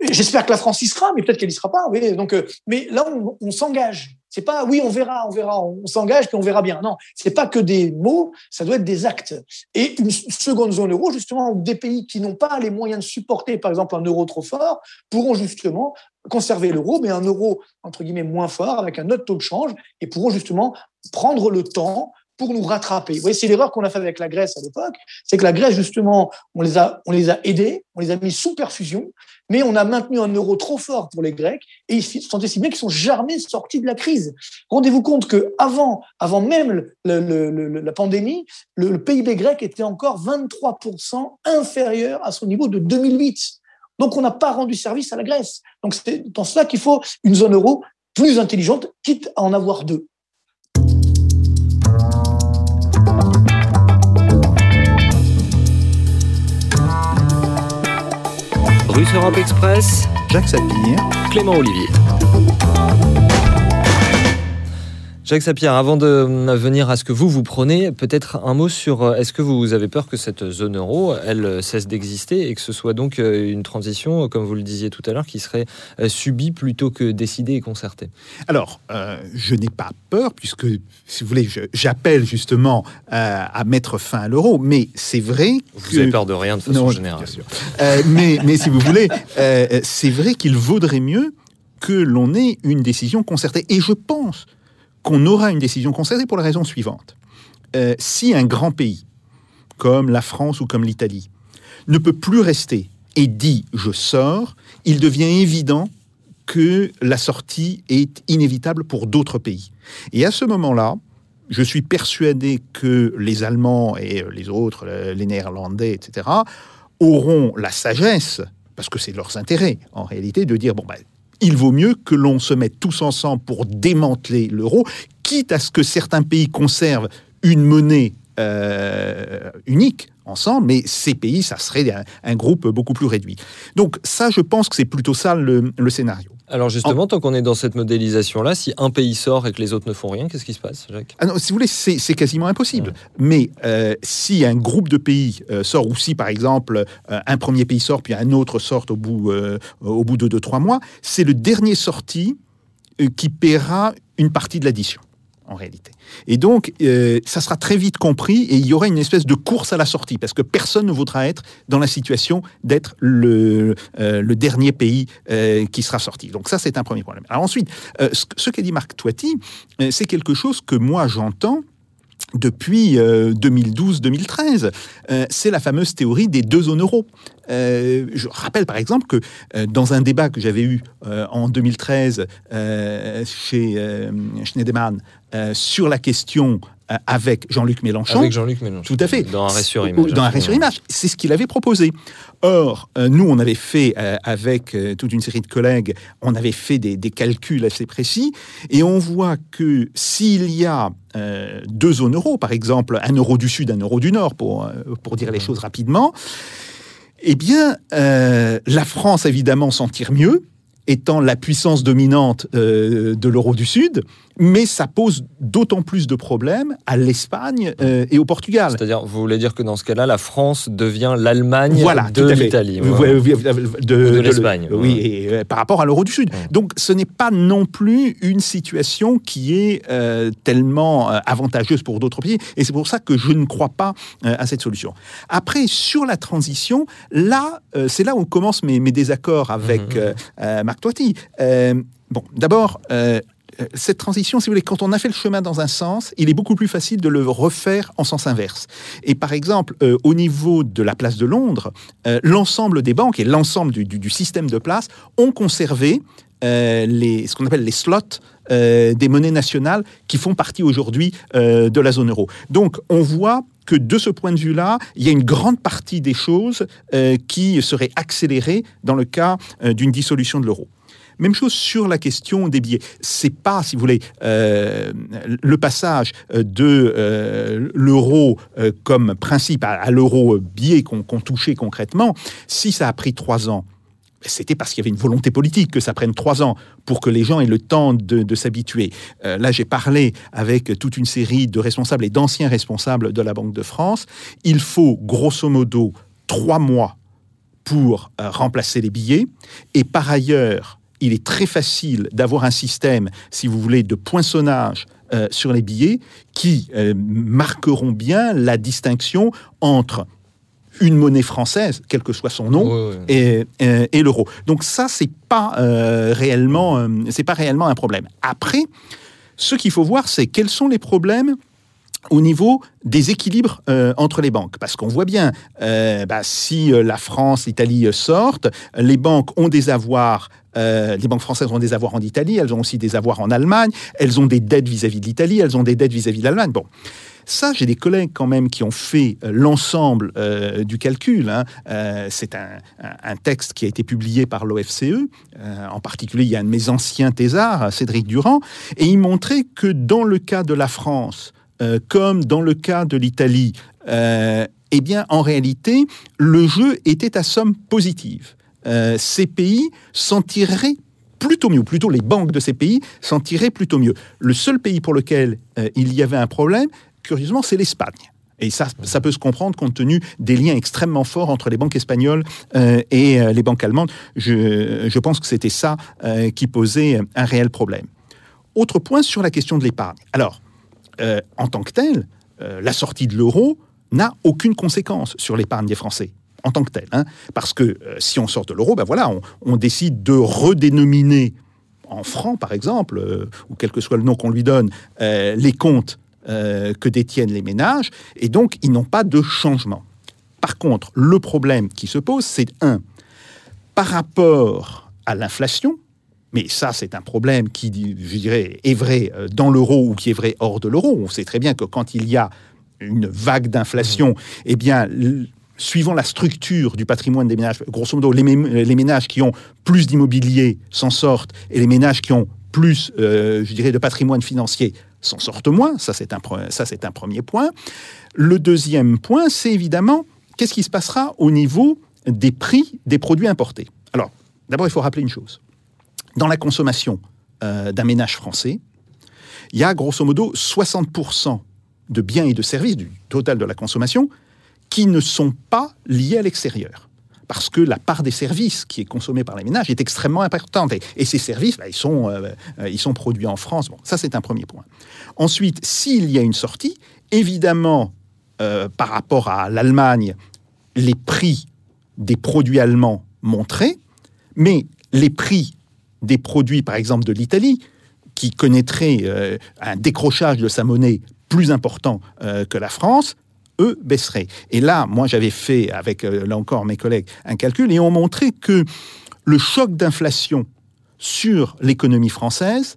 J'espère que la France y sera, mais peut-être qu'elle y sera pas. Donc, euh, mais là, on, on s'engage. C'est pas oui, on verra, on verra, on s'engage puis on verra bien. Non, c'est pas que des mots, ça doit être des actes. Et une seconde zone euro, justement, où des pays qui n'ont pas les moyens de supporter, par exemple, un euro trop fort, pourront justement conserver l'euro, mais un euro entre guillemets moins fort avec un autre taux de change et pourront justement prendre le temps pour nous rattraper. Vous voyez, c'est l'erreur qu'on a fait avec la Grèce à l'époque, c'est que la Grèce, justement, on les, a, on les a aidés, on les a mis sous perfusion, mais on a maintenu un euro trop fort pour les Grecs, et ils sont si bien qu'ils sont jamais sortis de la crise. Rendez-vous compte que avant, avant même la pandémie, le, PIB grec était encore 23% inférieur à son niveau de 2008. Donc on n'a pas rendu service à la Grèce. Donc c'est dans cela qu'il faut une zone euro plus intelligente, quitte à en avoir deux. Russe Europe Express, Jacques Sapir, Clément Olivier. Jacques Sapir, avant de euh, venir à ce que vous vous prenez, peut-être un mot sur euh, est-ce que vous avez peur que cette zone euro, elle euh, cesse d'exister et que ce soit donc une transition, comme vous le disiez tout à l'heure, qui serait subie plutôt que décidée et concertée? Alors, euh, je n'ai pas peur, puisque, si vous voulez, j'appelle justement euh, à mettre fin à l'euro, mais c'est vrai Vous que... avez peur de rien de façon Non, générale. bien sûr. Euh, mais, mais si vous voulez, c'est vrai qu'il vaudrait mieux que l'on ait une décision concertée. Et je pense qu'on aura une décision concertée pour la raison suivante. Euh, si un grand pays, comme la France ou comme l'Italie, ne peut plus rester et dit je sors, il devient évident que la sortie est inévitable pour d'autres pays. Et à ce moment-là, je suis persuadé que les Allemands et les autres, euh, les Néerlandais, etc., auront la sagesse, parce que c'est leurs intérêts en réalité, de dire bon ben, il vaut mieux que l'on se mette tous ensemble pour démanteler l'euro, quitte à ce que certains pays conservent une monnaie euh, unique ensemble, mais ces pays, ça serait un, groupe beaucoup plus réduit. Donc ça, je pense que c'est plutôt ça le scénario. Alors justement, tant qu'on est dans cette modélisation-là, si un pays sort et que les autres ne font rien, qu'est-ce qui se passe, Jacques? Ah non, si vous voulez, c'est quasiment impossible. Mais euh, si un groupe de pays euh, sort, ou si par exemple euh, un premier pays sort, puis un autre sort au bout, au bout de 2-3 mois, c'est le dernier sorti qui paiera une partie de l'addition, en réalité. Et donc, euh, ça sera très vite compris et il y aura une espèce de course à la sortie, parce que personne ne voudra être dans la situation d'être le, euh, dernier pays euh, qui sera sorti. Donc ça, c'est un premier problème. Alors ensuite, ce, qu'a dit Marc Toiti, c'est quelque chose que moi j'entends depuis euh, 2012-2013. Euh, c'est la fameuse théorie des deux zones euro. Je rappelle par exemple que dans un débat que j'avais eu en 2013 euh, chez Schneiderman euh, sur la question euh, avec Jean-Luc Mélenchon, Avec Jean-Luc Mélenchon. tout à fait. Dans un sur image. Dans un sur image. C'est ce qu'il avait proposé. Or, euh, nous, on avait fait, avec toute une série de collègues, on avait fait des, des calculs assez précis, et on voit que s'il y a deux zones euro, par exemple, un euro du Sud, un euro du Nord, pour, pour dire les choses rapidement, eh bien, la France, évidemment, s'en tire mieux, étant la puissance dominante euh, de l'euro du Sud, mais ça pose d'autant plus de problèmes à l'Espagne euh, et au Portugal. C'est-à-dire, vous voulez dire que dans ce cas-là, la France devient l'Allemagne Voilà, de l'Italie. Voilà. de, de l'Espagne, Oui, et, euh, par rapport à l'euro du Sud. Ouais. Donc, ce n'est pas non plus une situation qui est euh, tellement avantageuse pour d'autres pays. Et c'est pour ça que je ne crois pas à cette solution. Après, sur la transition, là, c'est là où commencent mes, mes désaccords avec euh, Marc Toiti. Bon, d'abord. euh, cette transition, si vous voulez, quand on a fait le chemin dans un sens, il est beaucoup plus facile de le refaire en sens inverse. Et par exemple, euh, au niveau de la place de Londres, euh, l'ensemble des banques et l'ensemble du, système de place ont conservé euh, ce qu'on appelle les slots euh, des monnaies nationales qui font partie aujourd'hui euh, de la zone euro. Donc on voit que de ce point de vue-là, il y a une grande partie des choses euh, qui seraient accélérées dans le cas euh, d'une dissolution de l'euro. Même chose sur la question des billets. C'est pas, si vous voulez, euh, le passage euh, de euh, l'euro comme principe à, l'euro billet qu'on qu'on touchait concrètement. Si ça a pris trois ans, c'était parce qu'il y avait une volonté politique que ça prenne trois ans pour que les gens aient le temps de, s'habituer. Là, j'ai parlé avec toute une série de responsables et d'anciens responsables de la Banque de France. Il faut grosso modo trois mois pour remplacer les billets. Et par ailleurs, il est très facile d'avoir un système, si vous voulez, de poinçonnage euh, sur les billets qui euh, marqueront bien la distinction entre une monnaie française, quel que soit son nom, Ouais, ouais. et, euh, et l'euro. Donc ça, c'est pas euh, réellement, c'est pas réellement un problème. Après, ce qu'il faut voir, c'est quels sont les problèmes au niveau des équilibres euh, entre les banques. Parce qu'on voit bien, euh, bah, si euh, la France, l'Italie sortent, les banques ont des avoirs, les banques françaises ont des avoirs en Italie, elles ont aussi des avoirs en Allemagne, elles ont des dettes vis-à-vis de l'Italie, elles ont des dettes vis-à-vis de l'Allemagne. Bon. Ça, j'ai des collègues quand même qui ont fait l'ensemble du calcul. hein. C'est un, texte qui a été publié par l'OFCE. En particulier, il y a un de mes anciens thésards, Cédric Durand, et il montrait que dans le cas de la France, euh, comme dans le cas de l'Italie, euh, eh bien, en réalité, le jeu était à somme positive. euh, ces pays s'en tireraient plutôt mieux, plutôt les banques de ces pays s'en tireraient plutôt mieux. Le seul pays pour lequel il y avait un problème, curieusement, c'est l'Espagne. Et ça, ça peut se comprendre compte tenu des liens extrêmement forts entre les banques espagnoles et les banques allemandes. Je, pense que c'était ça qui posait un réel problème. Autre point sur la question de l'épargne. Alors, euh, en tant que telle, euh, la sortie de l'euro n'a aucune conséquence sur l'épargne des Français en tant que telle. hein. parce que euh, si on sort de l'euro, ben voilà, on, on décide de redénominer en francs, par exemple, ou quel que soit le nom qu'on lui donne, les comptes que détiennent les ménages, et donc ils n'ont pas de changement. Par contre, le problème qui se pose, c'est un, par rapport à l'inflation, mais ça c'est un problème qui, je dirais, est vrai euh, dans l'euro ou qui est vrai hors de l'euro. On sait très bien que quand il y a une vague d'inflation, eh bien, suivant la structure du patrimoine des ménages, grosso modo, les, mé- les ménages qui ont plus d'immobilier s'en sortent et les ménages qui ont plus, euh, je dirais, de patrimoine financier s'en sortent moins. Ça, c'est un, ça, c'est un premier point. Le deuxième point, c'est évidemment qu'est-ce qui se passera au niveau des prix des produits importés? Alors, d'abord, il faut rappeler une chose. Dans la consommation euh, d'un ménage français, il y a grosso modo 60% de biens et de services du total de la consommation qui ne sont pas liés à l'extérieur. Parce que la part des services qui est consommée par les ménages est extrêmement importante. Et, ces services, bah, ils, sont, euh, euh, ils sont produits en France. Bon, ça, c'est un premier point. Ensuite, s'il y a une sortie, évidemment, par rapport à l'Allemagne, les prix des produits allemands monteraient, mais les prix des produits, par exemple, de l'Italie, qui connaîtrait euh, un décrochage de sa monnaie plus important euh, que la France, eux baisseraient. Et là, moi, j'avais fait, avec, euh, là encore, mes collègues, un calcul, et on montrait que le choc d'inflation sur l'économie française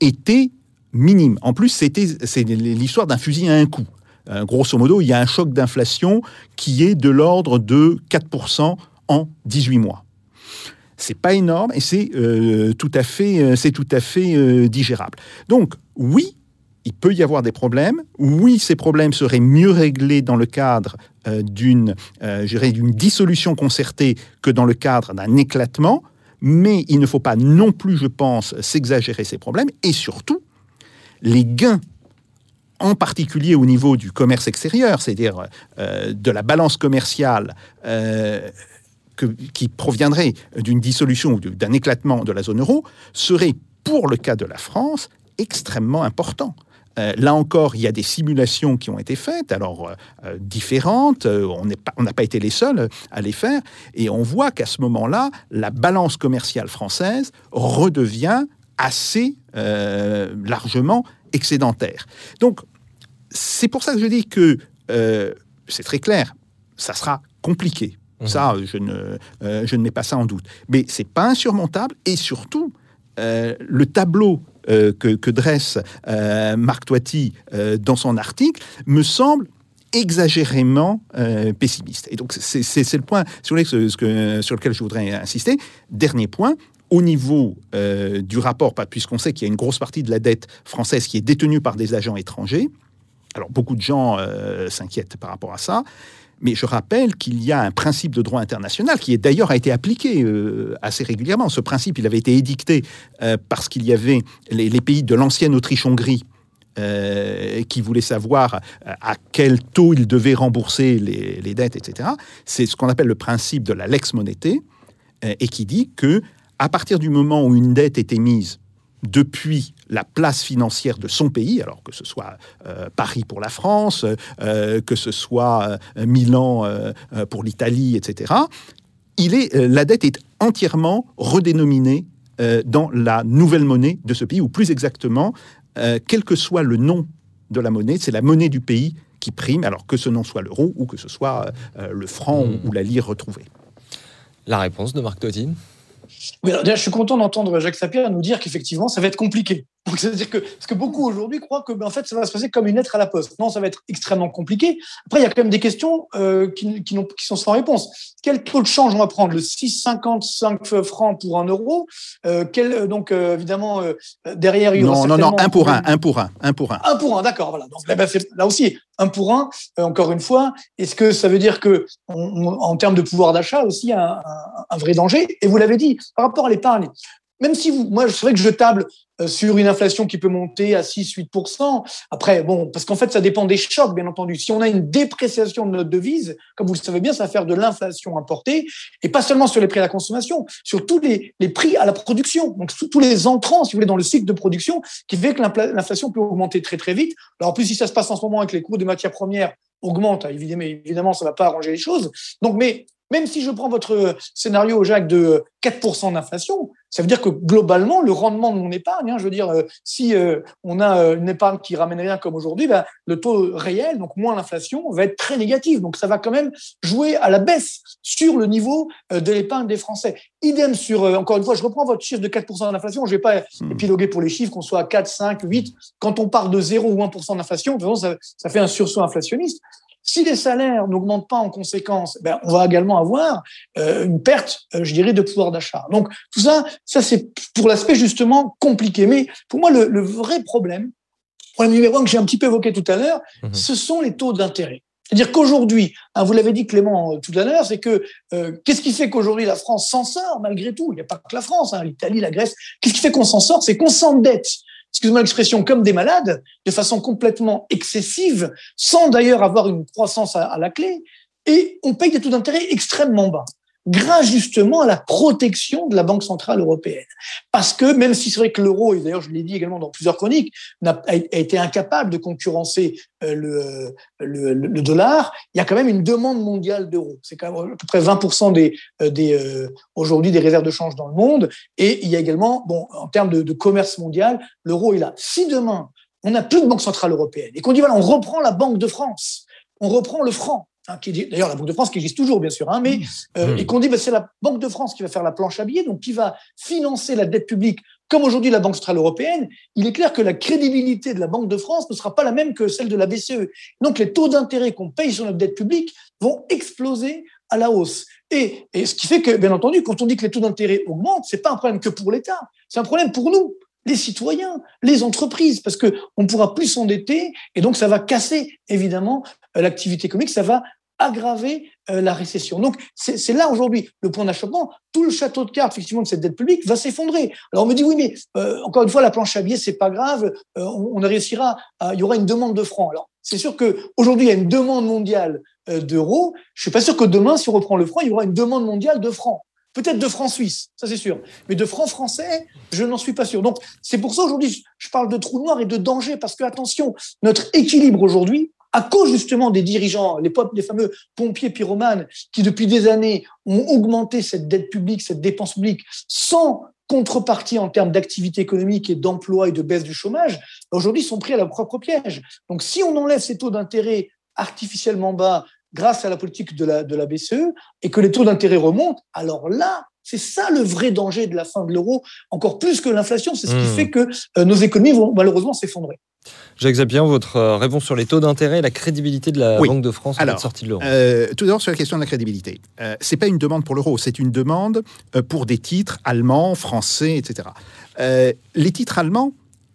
était minime. En plus, c'était c'est l'histoire d'un fusil à un coup. Euh, grosso modo, il y a un choc d'inflation qui est de l'ordre de 4% en 18 mois. C'est pas énorme et c'est euh, tout à fait, euh, c'est tout à fait euh, digérable. Donc oui, il peut y avoir des problèmes. Oui, ces problèmes seraient mieux réglés dans le cadre d'une, d'une dissolution concertée que dans le cadre d'un éclatement. Mais il ne faut pas non plus, je pense, s'exagérer ces problèmes. Et surtout, les gains, en particulier au niveau du commerce extérieur, c'est-à-dire de la balance commerciale qui proviendrait d'une dissolution ou d'un éclatement de la zone euro, seraient, pour le cas de la France, extrêmement importants. Euh, là encore, il y a des simulations qui ont été faites, alors euh, euh, différentes, on n'a pas été les seuls à les faire, et on voit qu'à ce moment-là, la balance commerciale française redevient assez largement excédentaire. Donc, c'est pour ça que je dis que c'est très clair, ça sera compliqué. Ça, je ne, euh, mets pas ça en doute. Mais c'est pas insurmontable et surtout, euh, le tableau euh, que, dresse euh, Marc Toiti euh, dans son article me semble exagérément euh, pessimiste. Et donc, c'est le point sur, lequel je voudrais insister. Dernier point, au niveau euh, du rapport, puisqu'on sait qu'il y a une grosse partie de la dette française qui est détenue par des agents étrangers, alors beaucoup de gens euh, s'inquiètent par rapport à ça, mais je rappelle qu'il y a un principe de droit international qui d'ailleurs a été appliqué euh, assez régulièrement. Ce principe, il avait été édicté euh, parce qu'il y avait les, pays de l'ancienne Autriche-Hongrie euh, qui voulaient savoir à quel taux ils devaient rembourser les, dettes, etc. C'est ce qu'on appelle le principe de la lex euh, et qui dit que à partir du moment où une dette est émise depuis la place financière de son pays, alors que ce soit euh, Paris pour la France, euh, que ce soit euh, Milan pour l'Italie, etc., il est, la dette est entièrement redénominée dans la nouvelle monnaie de ce pays, ou plus exactement, quel que soit le nom de la monnaie, c'est la monnaie du pays qui prime, alors que ce nom soit l'euro ou que ce soit le franc Mm. ou, la lire retrouvée. La réponse de Marc Totin Déjà, je suis content d'entendre Jacques Sapir nous dire qu'effectivement, ça va être compliqué. Donc, c'est-à-dire que, parce que beaucoup aujourd'hui croient que, ben, en fait, ça va se passer comme une lettre à la poste. Non, ça va être extrêmement compliqué. Après, il y a quand même des questions euh, qui, qui, qui, sont sans réponse. Quel taux de change on va prendre? Le 6,55 francs pour un euro? Euh, quel, euh, Donc, euh, évidemment, euh, derrière, il y aura Non, non, non, un pour un, un pour un, un pour un. Un pour un, d'accord, voilà. Donc, là, ben, là aussi, un pour un, euh, encore une fois. Est-ce que ça veut dire que, on, en termes de pouvoir d'achat aussi, un, un, un vrai danger? Et vous l'avez dit, par rapport à l'épargne, même si vous, moi, c'est vrai que je table euh, sur une inflation qui peut monter à 6-8%. Après, bon, parce qu'en fait, ça dépend des chocs, bien entendu. Si on a une dépréciation de notre devise, comme vous le savez bien, ça va faire de l'inflation importée, et pas seulement sur les prix à la consommation, sur tous les, prix à la production. Donc, tous les entrants, si vous voulez, dans le cycle de production, qui fait que l'inflation peut augmenter très, très vite. Alors, en plus, si ça se passe en ce moment avec les coûts des matières premières augmentent, évidemment, évidemment, ça ne va pas arranger les choses. Donc, mais même si je prends votre scénario, Jacques, de 4% d'inflation, ça veut dire que globalement, le rendement de mon épargne, hein, je veux dire, euh, si euh, on a euh, une épargne qui ramène rien comme aujourd'hui, ben, le taux réel, donc moins l'inflation, va être très négatif. Donc ça va quand même jouer à la baisse sur le niveau de l'épargne des Français. Idem sur, encore une fois, je reprends votre chiffre de 4% d'inflation, je ne vais pas hmm. épiloguer pour les chiffres, qu'on soit à 4, 5, 8. Quand on part de 0 ou 1% d'inflation, ça, ça fait un sursaut inflationniste. Si les salaires n'augmentent pas en conséquence, ben, on va également avoir euh, une perte, euh, je dirais, de pouvoir d'achat. Donc tout ça, ça c'est pour l'aspect justement compliqué. Mais pour moi, le, le vrai problème, problème numéro un que j'ai un petit peu évoqué tout à l'heure, mmh. ce sont les taux d'intérêt. C'est-à-dire qu'aujourd'hui, hein, vous l'avez dit Clément euh, tout à l'heure, c'est que euh, qu'est-ce qui fait qu'aujourd'hui la France s'en sort malgré tout? Il n'y a pas que la France, hein, l'Italie, la Grèce. Qu'est-ce qui fait qu'on s'en sort? C'est qu'on s'endette excuse-moi l'expression, comme des malades, de façon complètement excessive, sans d'ailleurs avoir une croissance à, à, la clé, et on paye des taux d'intérêt extrêmement bas grâce justement à la protection de la Banque centrale européenne. Parce que même si c'est vrai que l'euro, et d'ailleurs je l'ai dit également dans plusieurs chroniques, a, été incapable de concurrencer euh, le, le, le, dollar, il y a quand même une demande mondiale d'euros. C'est quand même à peu près 20% des, euh, des euh, aujourd'hui des réserves de change dans le monde. Et il y a également, bon, en termes de, de commerce mondial, l'euro est là. Si demain on n'a plus de Banque centrale européenne et qu'on dit voilà, on reprend la Banque de France, on reprend le franc, Hein, d'ailleurs la Banque de France qui existe toujours bien sûr, hein, mais mmh. euh, mmh. et qu'on dit bah, c'est la Banque de France qui va faire la planche à billets, donc qui va financer la dette publique comme aujourd'hui la Banque centrale européenne. Il est clair que la crédibilité de la Banque de France ne sera pas la même que celle de la BCE. Donc les taux d'intérêt qu'on paye sur notre dette publique vont exploser à la hausse. Et, et ce qui fait que bien entendu, quand on dit que les taux d'intérêt augmentent, c'est pas un problème que pour l'État, c'est un problème pour nous les citoyens, les entreprises, parce que on pourra plus s'endetter et donc ça va casser évidemment l'activité économique, ça va aggraver euh, la récession. Donc c'est là aujourd'hui le point d'achoppement. Tout le château de cartes effectivement de cette dette publique va s'effondrer. Alors on me dit oui, mais euh, encore une fois la planche à billets c'est pas grave, euh, on, on, réussira, à, il y aura une demande de francs. Alors c'est sûr que aujourd'hui il y a une demande mondiale euh, d'euros. Je suis pas sûr que demain si on reprend le franc il y aura une demande mondiale de francs. Peut-être de francs suisses, ça c'est sûr. Mais de francs français, je n'en suis pas sûr. Donc, c'est pour ça aujourd'hui, je parle de trou noir et de danger, parce que, attention, notre équilibre aujourd'hui, à cause justement des dirigeants, les, les fameux pompiers pyromanes, qui depuis des années ont augmenté cette dette publique, cette dépense publique, sans contrepartie en termes d'activité économique et d'emploi et de baisse du chômage, aujourd'hui sont pris à leur propre piège. Donc, si on enlève ces taux d'intérêt artificiellement bas grâce à la politique de la, de la BCE et que les taux d'intérêt remontent, alors là, c'est ça le vrai danger de la fin de l'euro, encore plus que l'inflation. C'est ce qui mmh. fait que euh, nos économies vont malheureusement s'effondrer. Jacques Zapien, votre euh, réponse sur les taux d'intérêt et la crédibilité de la oui. Banque de France à la sortie de l'euro euh, Tout d'abord, sur la question de la crédibilité. Euh, ce n'est pas une demande pour l'euro, c'est une demande pour des titres allemands, français, etc. Euh, les titres allemands,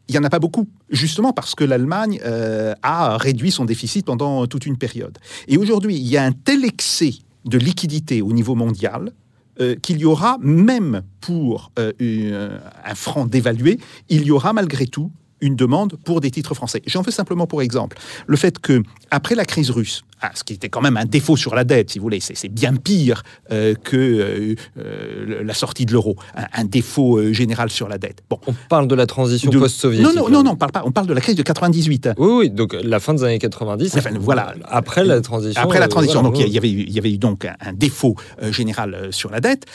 il n'y en a pas beaucoup, justement parce que l'Allemagne euh, a réduit son déficit pendant toute une période. Et aujourd'hui, il y a un tel excès de liquidité au niveau mondial euh, qu'il y aura, même pour euh, une, un franc dévalué, il y aura malgré tout une demande pour des titres français. J'en veux simplement pour exemple le fait que après la crise russe, ah, ce qui était quand même un défaut sur la dette, si vous voulez, c'est bien pire euh, que euh, euh, la sortie de l'euro, un, un, défaut euh, général sur la dette. Bon, on parle de la transition de... post-soviétique. Non, non, non, non, on parle pas. On parle de la crise de 98. Oui, oui, donc la fin des années 90. Enfin, voilà. Après la transition. Après la transition, voilà, donc il y, avait, y avait eu donc un, un défaut général sur la dette.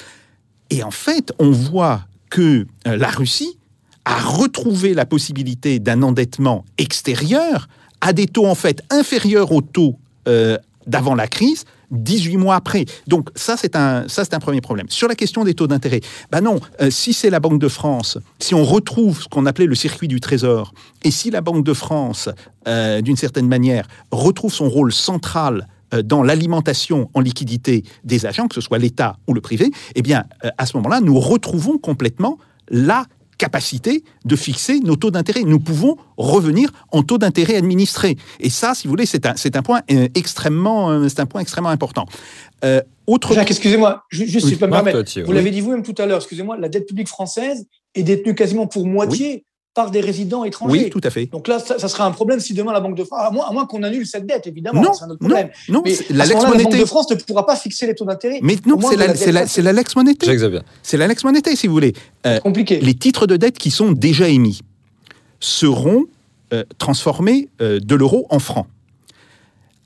Et en fait, on voit que la Russie à retrouver la possibilité d'un endettement extérieur à des taux en fait inférieurs aux taux euh, d'avant la crise, 18 mois après. Donc ça, c'est un, un premier problème. Sur la question des taux d'intérêt, ben non, euh, si c'est la Banque de France, si on retrouve ce qu'on appelait le circuit du Trésor, et si la Banque de France, euh, d'une certaine manière, retrouve son rôle central dans l'alimentation en liquidité des agents, que ce soit l'État ou le privé, eh bien, à ce moment-là, nous retrouvons complètement la capacité de fixer nos taux d'intérêt. Nous pouvons revenir en taux d'intérêt administré. Et ça, si vous voulez, c'est un, c'est un, point, euh, extrêmement, euh, c'est un point extrêmement important. Euh, autre... Jacques, excusez-moi, ju- juste si Oui, je peux me permettre. Vous oui. l'avez dit vous-même tout à l'heure, excusez-moi, la dette publique française est détenue quasiment pour moitié par des résidents étrangers. Oui, tout à fait. Donc là, ça, ça sera un problème si demain la Banque de France, à moins, qu'on annule cette dette, évidemment, Non, c'est un autre non, problème. non, Mais c'est- à la ce moment-là, la Banque de France ne pourra pas fixer les taux d'intérêt. Mais non, c'est la, la c'est la, dette c'est la lex-monété. Jacques Xavier. C'est la lex-monété, si vous voulez. Euh, C'est compliqué. les titres de dette qui sont déjà émis seront euh, transformés euh, de l'euro en francs.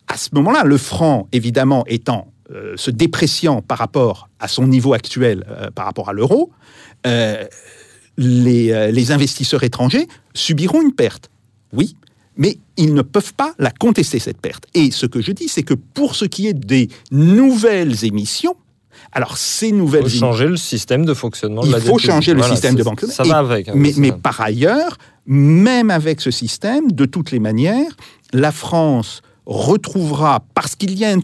À ce moment-là, le franc, évidemment, étant euh, se dépréciant par rapport à son niveau actuel, euh, par rapport à l'euro, euh, les, euh, les investisseurs étrangers subiront une perte. Oui, mais ils ne peuvent pas la contester, cette perte. Et ce que je dis, c'est que pour ce qui est des nouvelles émissions, alors ces Il nouvelles faut émissions, changer le système de fonctionnement de il la faut changer le Voilà, système de banque. Ça va avec. hein, mais, par ailleurs, même avec ce système, de toutes les manières, la France retrouvera, parce qu'il y a une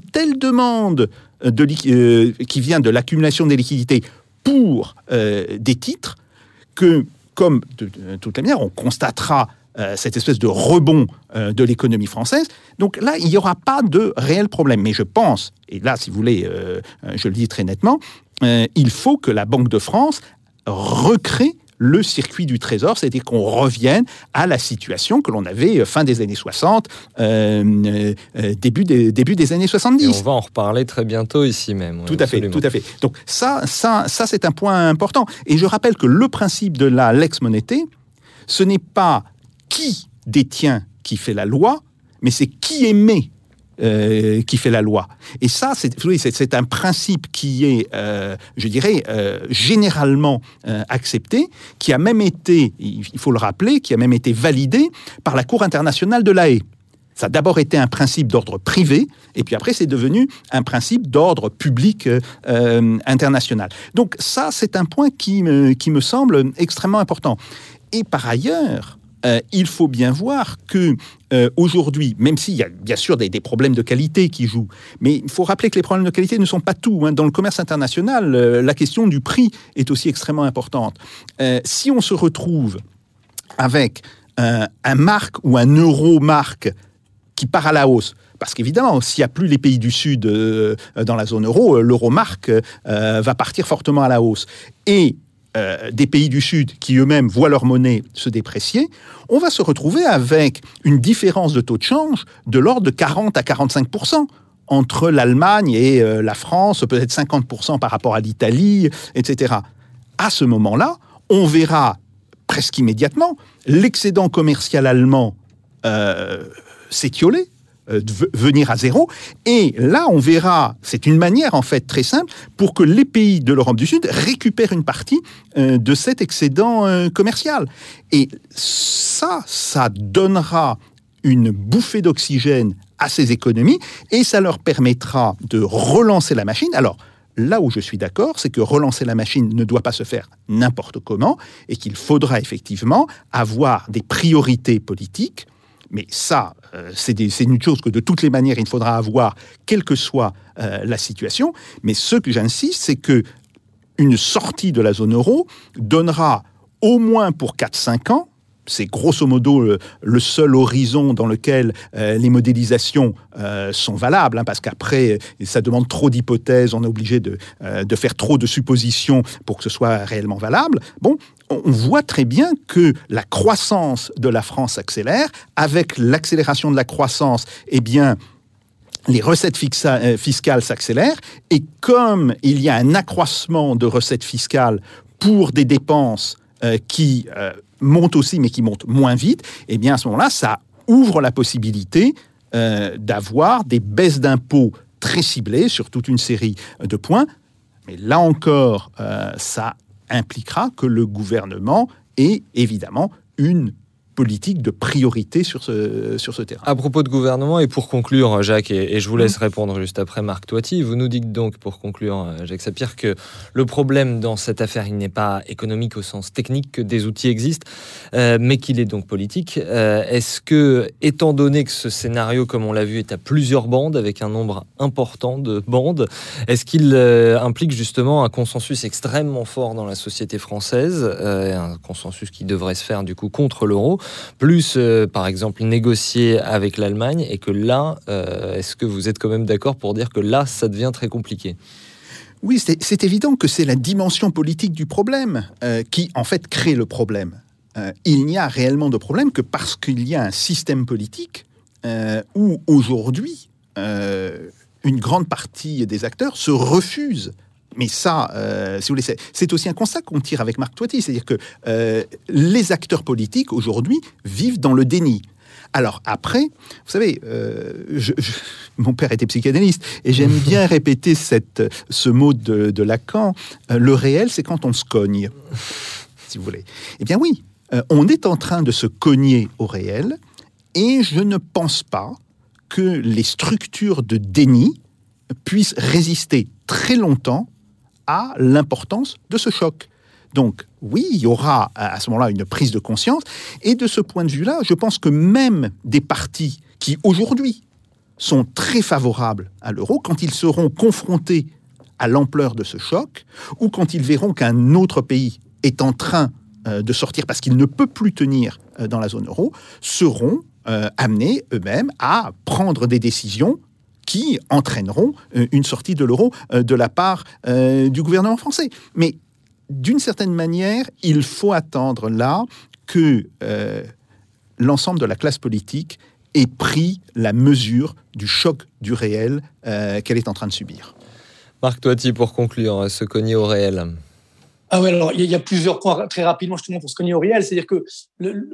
telle demande euh, de, euh, qui vient de l'accumulation des liquidités pour euh, des titres, que, comme de, les manières, on constatera euh, cette espèce de rebond euh, de l'économie française. Donc là, il n'y aura pas de réel problème. Mais je pense, et là, si vous voulez, je le dis très nettement, il faut que la Banque de France recrée le circuit du trésor, c'est-à-dire qu'on revienne à la situation que l'on avait euh, fin des années 60, euh, euh, début, des, début des années Et 70. on va en reparler très bientôt ici même. Tout à fait, tout à fait. Donc ça, ça, ça c'est un point important. Et je rappelle que le principe de la lex-monété, ce n'est pas qui détient qui fait la loi, mais c'est qui émet euh, qui fait la loi. Et ça, c'est un principe qui est, euh, je dirais, euh, généralement accepté, qui a même été, il faut le rappeler, qui a même été validé par la Cour internationale de la Haye. Ça a d'abord été un principe d'ordre privé, et puis après c'est devenu un principe d'ordre public international. Donc ça, c'est un point qui me semble extrêmement important. Et par ailleurs, euh, il faut bien voir que euh, aujourd'hui, même s'il y a bien sûr des, problèmes de qualité qui jouent, mais il faut rappeler que les problèmes de qualité ne sont pas tout. hein. Dans le commerce international, euh, la question du prix est aussi extrêmement importante. Si on se retrouve avec un, un marque ou un euro marque qui part à la hausse. Parce qu'évidemment, s'il n'y a plus les pays du Sud dans la zone euro, euh, l'euro marque euh, va partir fortement à la hausse. Et euh, des pays du Sud qui eux-mêmes voient leur monnaie se déprécier, on va se retrouver avec une différence de taux de change de l'ordre de 40 à 45% entre l'Allemagne et euh, la France, peut-être 50 par rapport à l'Italie, etc. À ce moment-là, on verra presque immédiatement l'excédent commercial allemand euh, s'étioler, euh, venir à zéro. Et là, on verra, c'est une manière en fait très simple pour que les pays de l'Europe du Sud récupèrent une partie euh, de cet excédent euh, commercial. Et ça, ça donnera une bouffée d'oxygène à ces économies et ça leur permettra de relancer la machine. Alors, Là où je suis d'accord, c'est que relancer la machine ne doit pas se faire n'importe comment et qu'il faudra effectivement avoir des priorités politiques. Mais ça, euh, c'est une chose que de toutes les manières, il faudra avoir, quelle que soit euh, la situation. Mais ce que j'insiste, c'est que une sortie de la zone euro donnera au moins pour 4-5 ans, c'est grosso modo le, le seul horizon dans lequel euh, les modélisations euh, sont valables, hein, parce qu'après, euh, ça demande trop d'hypothèses, on est obligé de, euh, faire trop de suppositions pour que ce soit réellement valable. Bon, on voit très bien que la croissance de la France accélère. Avec l'accélération de la croissance, eh bien, les recettes euh, fiscales s'accélèrent et comme il y a un accroissement de recettes fiscales pour des dépenses euh, qui montent aussi mais qui montent moins vite, eh bien à ce moment-là, ça ouvre la possibilité euh, d'avoir des baisses d'impôts très ciblées sur toute une série de points. Mais là encore, euh, ça impliquera que le gouvernement ait évidemment une politique de priorité sur ce, sur ce terrain. À propos de gouvernement, et pour conclure, Jacques, et, je vous laisse répondre juste après Marc Toiti, vous nous dites donc, pour conclure, Jacques Sapir, que le problème dans cette affaire, il n'est pas économique au sens technique, que des outils existent, euh, mais qu'il est donc politique. Euh, est-ce que, étant donné que ce scénario, comme on l'a vu, est à plusieurs bandes, avec un nombre important de bandes, est-ce qu'il euh, implique justement un consensus extrêmement fort dans la société française, un consensus qui devrait se faire du coup contre l'euro plus euh, par exemple négocier avec l'Allemagne, et que là, euh, est-ce que vous êtes quand même d'accord pour dire que là, ça devient très compliqué oui, c'est évident que c'est la dimension politique du problème euh, qui, en fait, crée le problème. il n'y a réellement de problème que parce qu'il y a un système politique où, aujourd'hui, une grande partie des acteurs se refusent mais ça, euh, si vous voulez, c'est aussi un constat qu'on tire avec Marc Toiti, c'est-à-dire que euh, les acteurs politiques aujourd'hui vivent dans le déni. Alors après, vous savez, euh, mon père était psychanalyste et j'aime bien répéter cette, ce mot de, Lacan. le réel, c'est quand on se cogne, si vous voulez. Eh bien oui, on est en train de se cogner au réel et je ne pense pas que les structures de déni puissent résister très longtemps à l'importance de ce choc. Donc oui, il y aura à ce moment-là une prise de conscience. Et de ce point de vue-là, je pense que même des partis qui aujourd'hui sont très favorables à l'euro, quand ils seront confrontés à l'ampleur de ce choc, ou quand ils verront qu'un autre pays est en train euh, de sortir parce qu'il ne peut plus tenir euh, dans la zone euro, seront euh, amenés eux-mêmes à prendre des décisions qui entraîneront euh, une sortie de l'euro euh, de la part euh, du gouvernement français. Mais d'une certaine manière, il faut attendre là que l'ensemble de la classe politique ait pris la mesure du choc du réel qu'elle est en train de subir. Marc Toiti, pour conclure, se cogner au réel. Ah ouais, alors il y, a plusieurs points très rapidement justement pour se cogner au réel. C'est-à-dire que,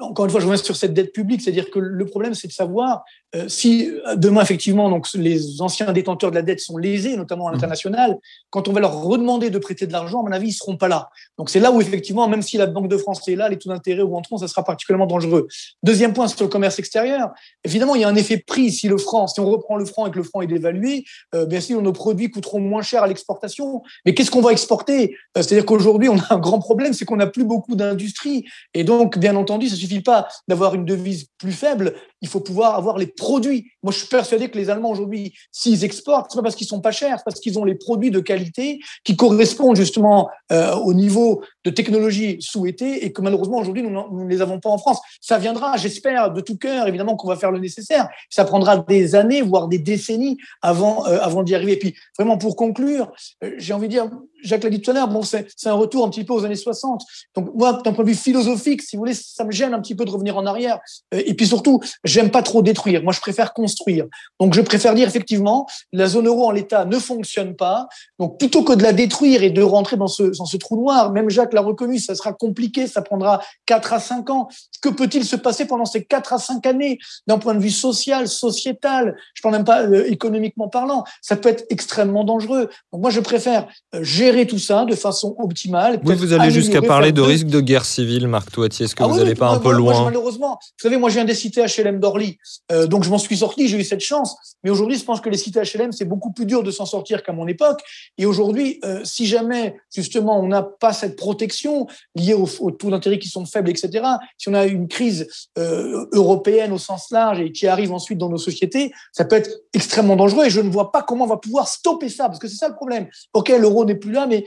encore une fois, je reviens sur cette dette publique. C'est-à-dire que le problème, c'est de savoir euh, si euh, demain, effectivement, donc, les anciens détenteurs de la dette sont lésés, notamment à mmh. l'international, quand on va leur redemander de prêter de l'argent, à mon avis, ils ne seront pas là. Donc c'est là où, effectivement, même si la Banque de France est là, les taux d'intérêt augmenteront, ça sera particulièrement dangereux. Deuxième point sur le commerce extérieur, évidemment, il y a un effet prix. Si le franc, si on reprend le franc et que le franc est dévalué, euh, bien sûr, nos produits coûteront moins cher à l'exportation. Mais qu'est-ce qu'on va exporter? C'est-à-dire qu'aujourd'hui, on a un grand problème, c'est qu'on n'a plus beaucoup d'industrie. Et donc, bien entendu, ça suffit pas d'avoir une devise plus faible, il faut pouvoir avoir les produits. Moi, je suis persuadé que les Allemands aujourd'hui, s'ils exportent, c'est pas parce qu'ils sont pas chers, c'est parce qu'ils ont les produits de qualité qui correspondent justement euh, au niveau de technologie souhaité et que malheureusement aujourd'hui nous, ne les avons pas en France. Ça viendra, j'espère de tout cœur, évidemment qu'on va faire le nécessaire. Ça prendra des années, voire des décennies avant euh, avant d'y arriver. Et puis vraiment pour conclure, euh, j'ai envie de dire, Jacques l'a dit tout à l'heure, bon c'est un retour un petit peu aux années 60. Donc moi, d'un point de vue philosophique, si vous voulez, ça me gêne un petit peu de revenir en arrière. Et puis surtout, j'aime pas trop détruire. Moi, je préfère construire. Donc, je préfère dire effectivement, la zone euro en l'état ne fonctionne pas. Donc, plutôt que de la détruire et de rentrer dans ce, dans ce trou noir, même Jacques l'a reconnu, ça sera compliqué, ça prendra 4 à 5 ans. Que peut-il se passer pendant ces 4 à 5 années d'un point de vue social, sociétal? Je parle même pas euh, économiquement parlant. Ça peut être extrêmement dangereux. Donc, moi, je préfère euh, gérer tout ça de façon optimale. Oui, vous allez jusqu'à parler de risque de guerre civile, Marc Toitier. Est-ce que ah vous n'allez pas un peu loin Malheureusement, vous savez, moi, je viens des cités HLM d'Orly. Euh, donc, je m'en suis sorti, j'ai eu cette chance. Mais aujourd'hui, je pense que les cités HLM, c'est beaucoup plus dur de s'en sortir qu'à mon époque. Et aujourd'hui, euh, si jamais, justement, on n'a pas cette protection liée aux, taux d'intérêt qui sont faibles, etc., si on a une crise euh, européenne au sens large et qui arrive ensuite dans nos sociétés, ça peut être extrêmement dangereux. Et je ne vois pas comment on va pouvoir stopper ça, parce que c'est ça le problème. OK, l'euro n'est plus là, mais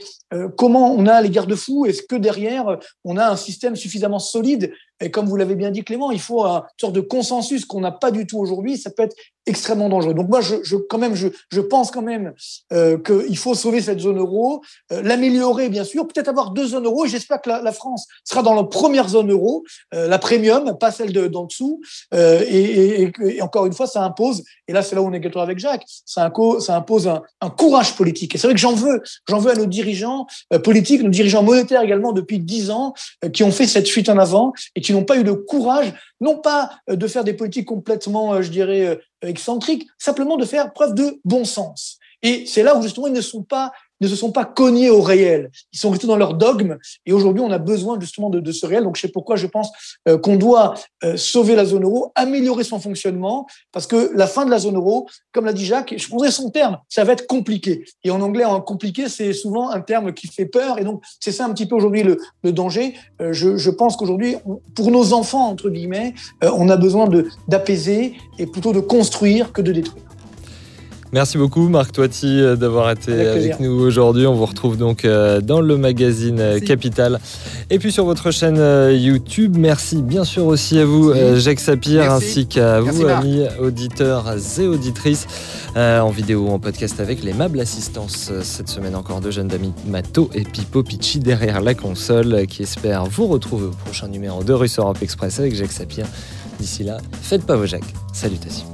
comment on a les garde-fous? Est-ce que derrière, on a un système suffisamment solide et comme vous l'avez bien dit, Clément, il faut une sorte de consensus qu'on n'a pas du tout aujourd'hui. Ça peut être extrêmement dangereux. Donc moi, je, quand même, je, je, pense quand même euh, qu'il faut sauver cette zone euro, euh, l'améliorer bien sûr, peut-être avoir deux zones euro. J'espère que la, France sera dans la première zone euro, euh, la premium, pas celle de d'en dessous. Euh, et, encore une fois, ça impose. Et là, c'est là où on est d'accord avec Jacques. Ça, impose un, courage politique. Et c'est vrai que j'en veux, j'en veux à nos dirigeants politiques, nos dirigeants monétaires également depuis dix ans, qui ont fait cette fuite en avant et qui n'ont pas eu le courage, non pas de faire des politiques complètement, je dirais, excentriques, simplement de faire preuve de bon sens. Et c'est là où justement ils ne sont pas ne se sont pas cognés au réel. Ils sont restés dans leur dogme. Et aujourd'hui, on a besoin justement de, ce réel. Donc, sais pourquoi je pense euh, qu'on doit euh, sauver la zone euro, améliorer son fonctionnement, parce que la fin de la zone euro, comme l'a dit Jacques, je prendrais son terme, ça va être compliqué. Et en anglais, en compliqué, c'est souvent un terme qui fait peur. Et donc, c'est ça un petit peu aujourd'hui le, danger. Euh, je, pense qu'aujourd'hui, pour nos enfants, entre guillemets, on a besoin d'apaiser et plutôt de construire que de détruire. Merci beaucoup Marc Toiti euh, d'avoir été avec, avec nous aujourd'hui. On vous retrouve donc euh, dans le magazine euh, Merci. Capital et puis sur votre chaîne YouTube. Merci bien sûr aussi à vous Merci. Jacques Sapir Merci. ainsi qu'à vous amis auditeurs et auditrices en vidéo ou en podcast avec l'aimable assistance cette semaine encore de jeunes d'amis Mato et Pipo Picci derrière la console qui espère vous retrouver au prochain numéro de Russe Europe Express avec Jacques Sapir. D'ici là, faites pas vos Jacques. Salutations.